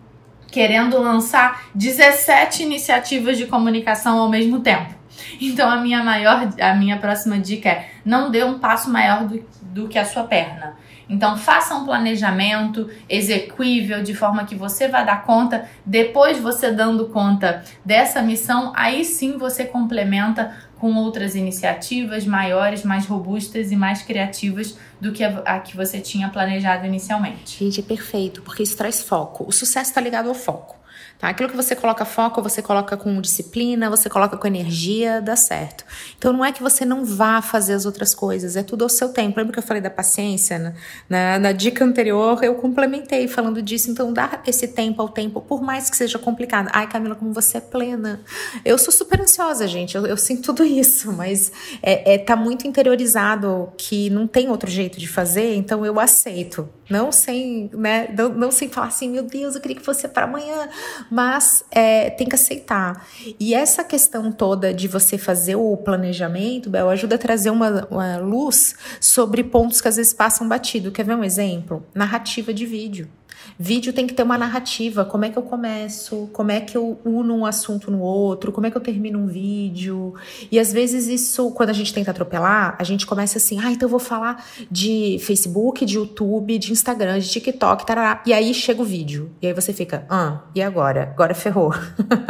querendo lançar 17 iniciativas de comunicação ao mesmo tempo. Então a minha maior, a minha próxima dica é não dê um passo maior do, do que a sua perna. Então faça um planejamento execuível de forma que você vai dar conta. Depois você dando conta dessa missão, aí sim você complementa com outras iniciativas maiores, mais robustas e mais criativas do que a, a que você tinha planejado inicialmente. Gente, é perfeito, porque isso traz foco. O sucesso está ligado ao foco. Tá? Aquilo que você coloca foco, você coloca com disciplina, você coloca com energia, dá certo. Então não é que você não vá fazer as outras coisas, é tudo ao seu tempo. Lembra que eu falei da paciência? Na, na, na dica anterior eu complementei falando disso. Então dá esse tempo ao tempo, por mais que seja complicado. Ai, Camila, como você é plena. Eu sou super ansiosa, gente. Eu, eu sinto tudo isso, mas é, é, tá muito interiorizado que não tem outro jeito de fazer, então eu aceito. Não sem, né, não, não sem falar assim, meu Deus, eu queria que fosse para amanhã, mas é, tem que aceitar. E essa questão toda de você fazer o planejamento, Bel, ajuda a trazer uma, uma luz sobre pontos que às vezes passam batido. Quer ver um exemplo? Narrativa de vídeo. Vídeo tem que ter uma narrativa. Como é que eu começo? Como é que eu uno um assunto no outro? Como é que eu termino um vídeo? E às vezes isso, quando a gente tenta atropelar, a gente começa assim, ah, então eu vou falar de Facebook, de YouTube, de Instagram, de TikTok, tarará. E aí chega o vídeo. E aí você fica, ah, e agora? Agora ferrou.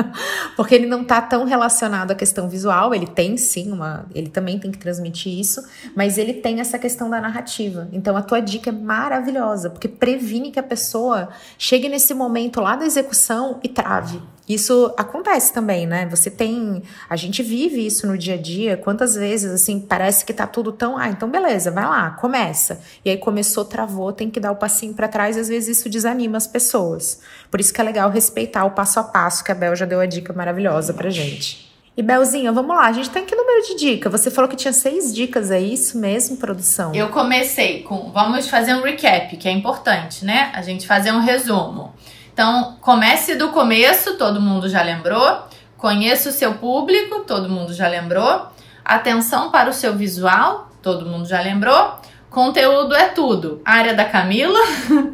<laughs> Porque ele não tá tão relacionado à questão visual, ele tem sim uma, ele também tem que transmitir isso, mas ele tem essa questão da narrativa. Então a tua dica é maravilhosa, porque previne que a pessoa pessoa chegue nesse momento lá da execução e trave. Isso acontece também, né? Você tem. A gente vive isso no dia a dia. Quantas vezes, assim, parece que tá tudo tão. Ah, então beleza, vai lá, começa. E aí começou, travou, tem que dar o passinho para trás e às vezes isso desanima as pessoas. Por isso que é legal respeitar o passo a passo, que a Bel já deu a dica maravilhosa pra gente. E Belzinha, vamos lá, a gente tem que número de dica? Você falou que tinha seis dicas, é isso mesmo, produção? Eu comecei com. Vamos fazer um recap, que é importante, né? A gente fazer um resumo. Então, comece do começo, todo mundo já lembrou. Conheça o seu público, todo mundo já lembrou. Atenção para o seu visual, todo mundo já lembrou. Conteúdo é tudo. Área da Camila.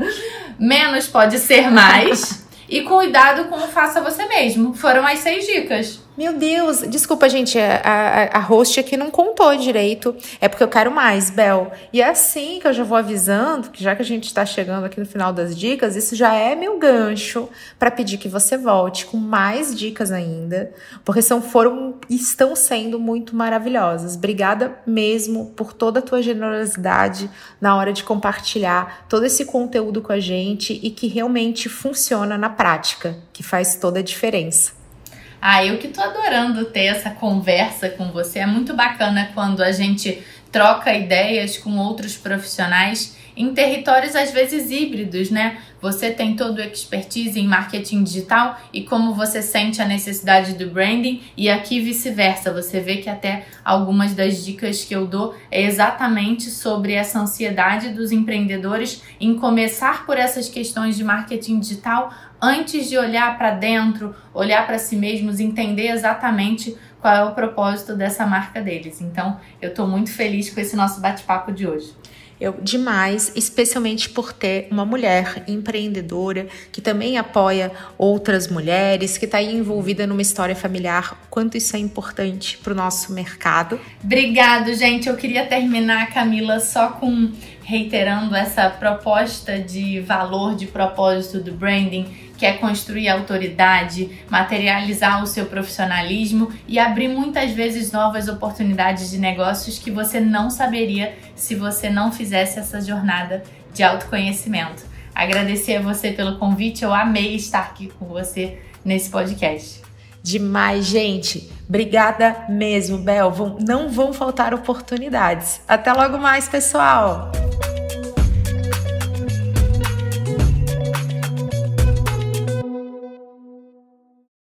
<laughs> Menos pode ser mais. e cuidado com o faça você mesmo. Foram as seis dicas. Meu Deus, desculpa, gente, a, a, a host aqui não contou direito. É porque eu quero mais, Bel. E é assim que eu já vou avisando, que já que a gente está chegando aqui no final das dicas, isso já é meu gancho para pedir que você volte com mais dicas ainda, porque são foram estão sendo muito maravilhosas. Obrigada mesmo por toda a tua generosidade na hora de compartilhar todo esse conteúdo com a gente e que realmente funciona na prática, que faz toda a diferença. Ah, eu que tô adorando ter essa conversa com você. É muito bacana quando a gente troca ideias com outros profissionais em territórios às vezes híbridos, né? Você tem todo o expertise em marketing digital e como você sente a necessidade do branding e aqui vice-versa. Você vê que até algumas das dicas que eu dou é exatamente sobre essa ansiedade dos empreendedores em começar por essas questões de marketing digital antes de olhar para dentro, olhar para si mesmos, entender exatamente qual é o propósito dessa marca deles. Então, eu estou muito feliz com esse nosso bate-papo de hoje. Eu demais, especialmente por ter uma mulher empreendedora que também apoia outras mulheres, que está envolvida numa história familiar. Quanto isso é importante para o nosso mercado. Obrigado, gente. Eu queria terminar, Camila, só com reiterando essa proposta de valor, de propósito do branding, que é construir autoridade, materializar o seu profissionalismo e abrir muitas vezes novas oportunidades de negócios que você não saberia se você não fizesse essa jornada de autoconhecimento. Agradecer a você pelo convite, eu amei estar aqui com você nesse podcast. Demais, gente. Obrigada mesmo, Bel. Não vão faltar oportunidades. Até logo mais, pessoal.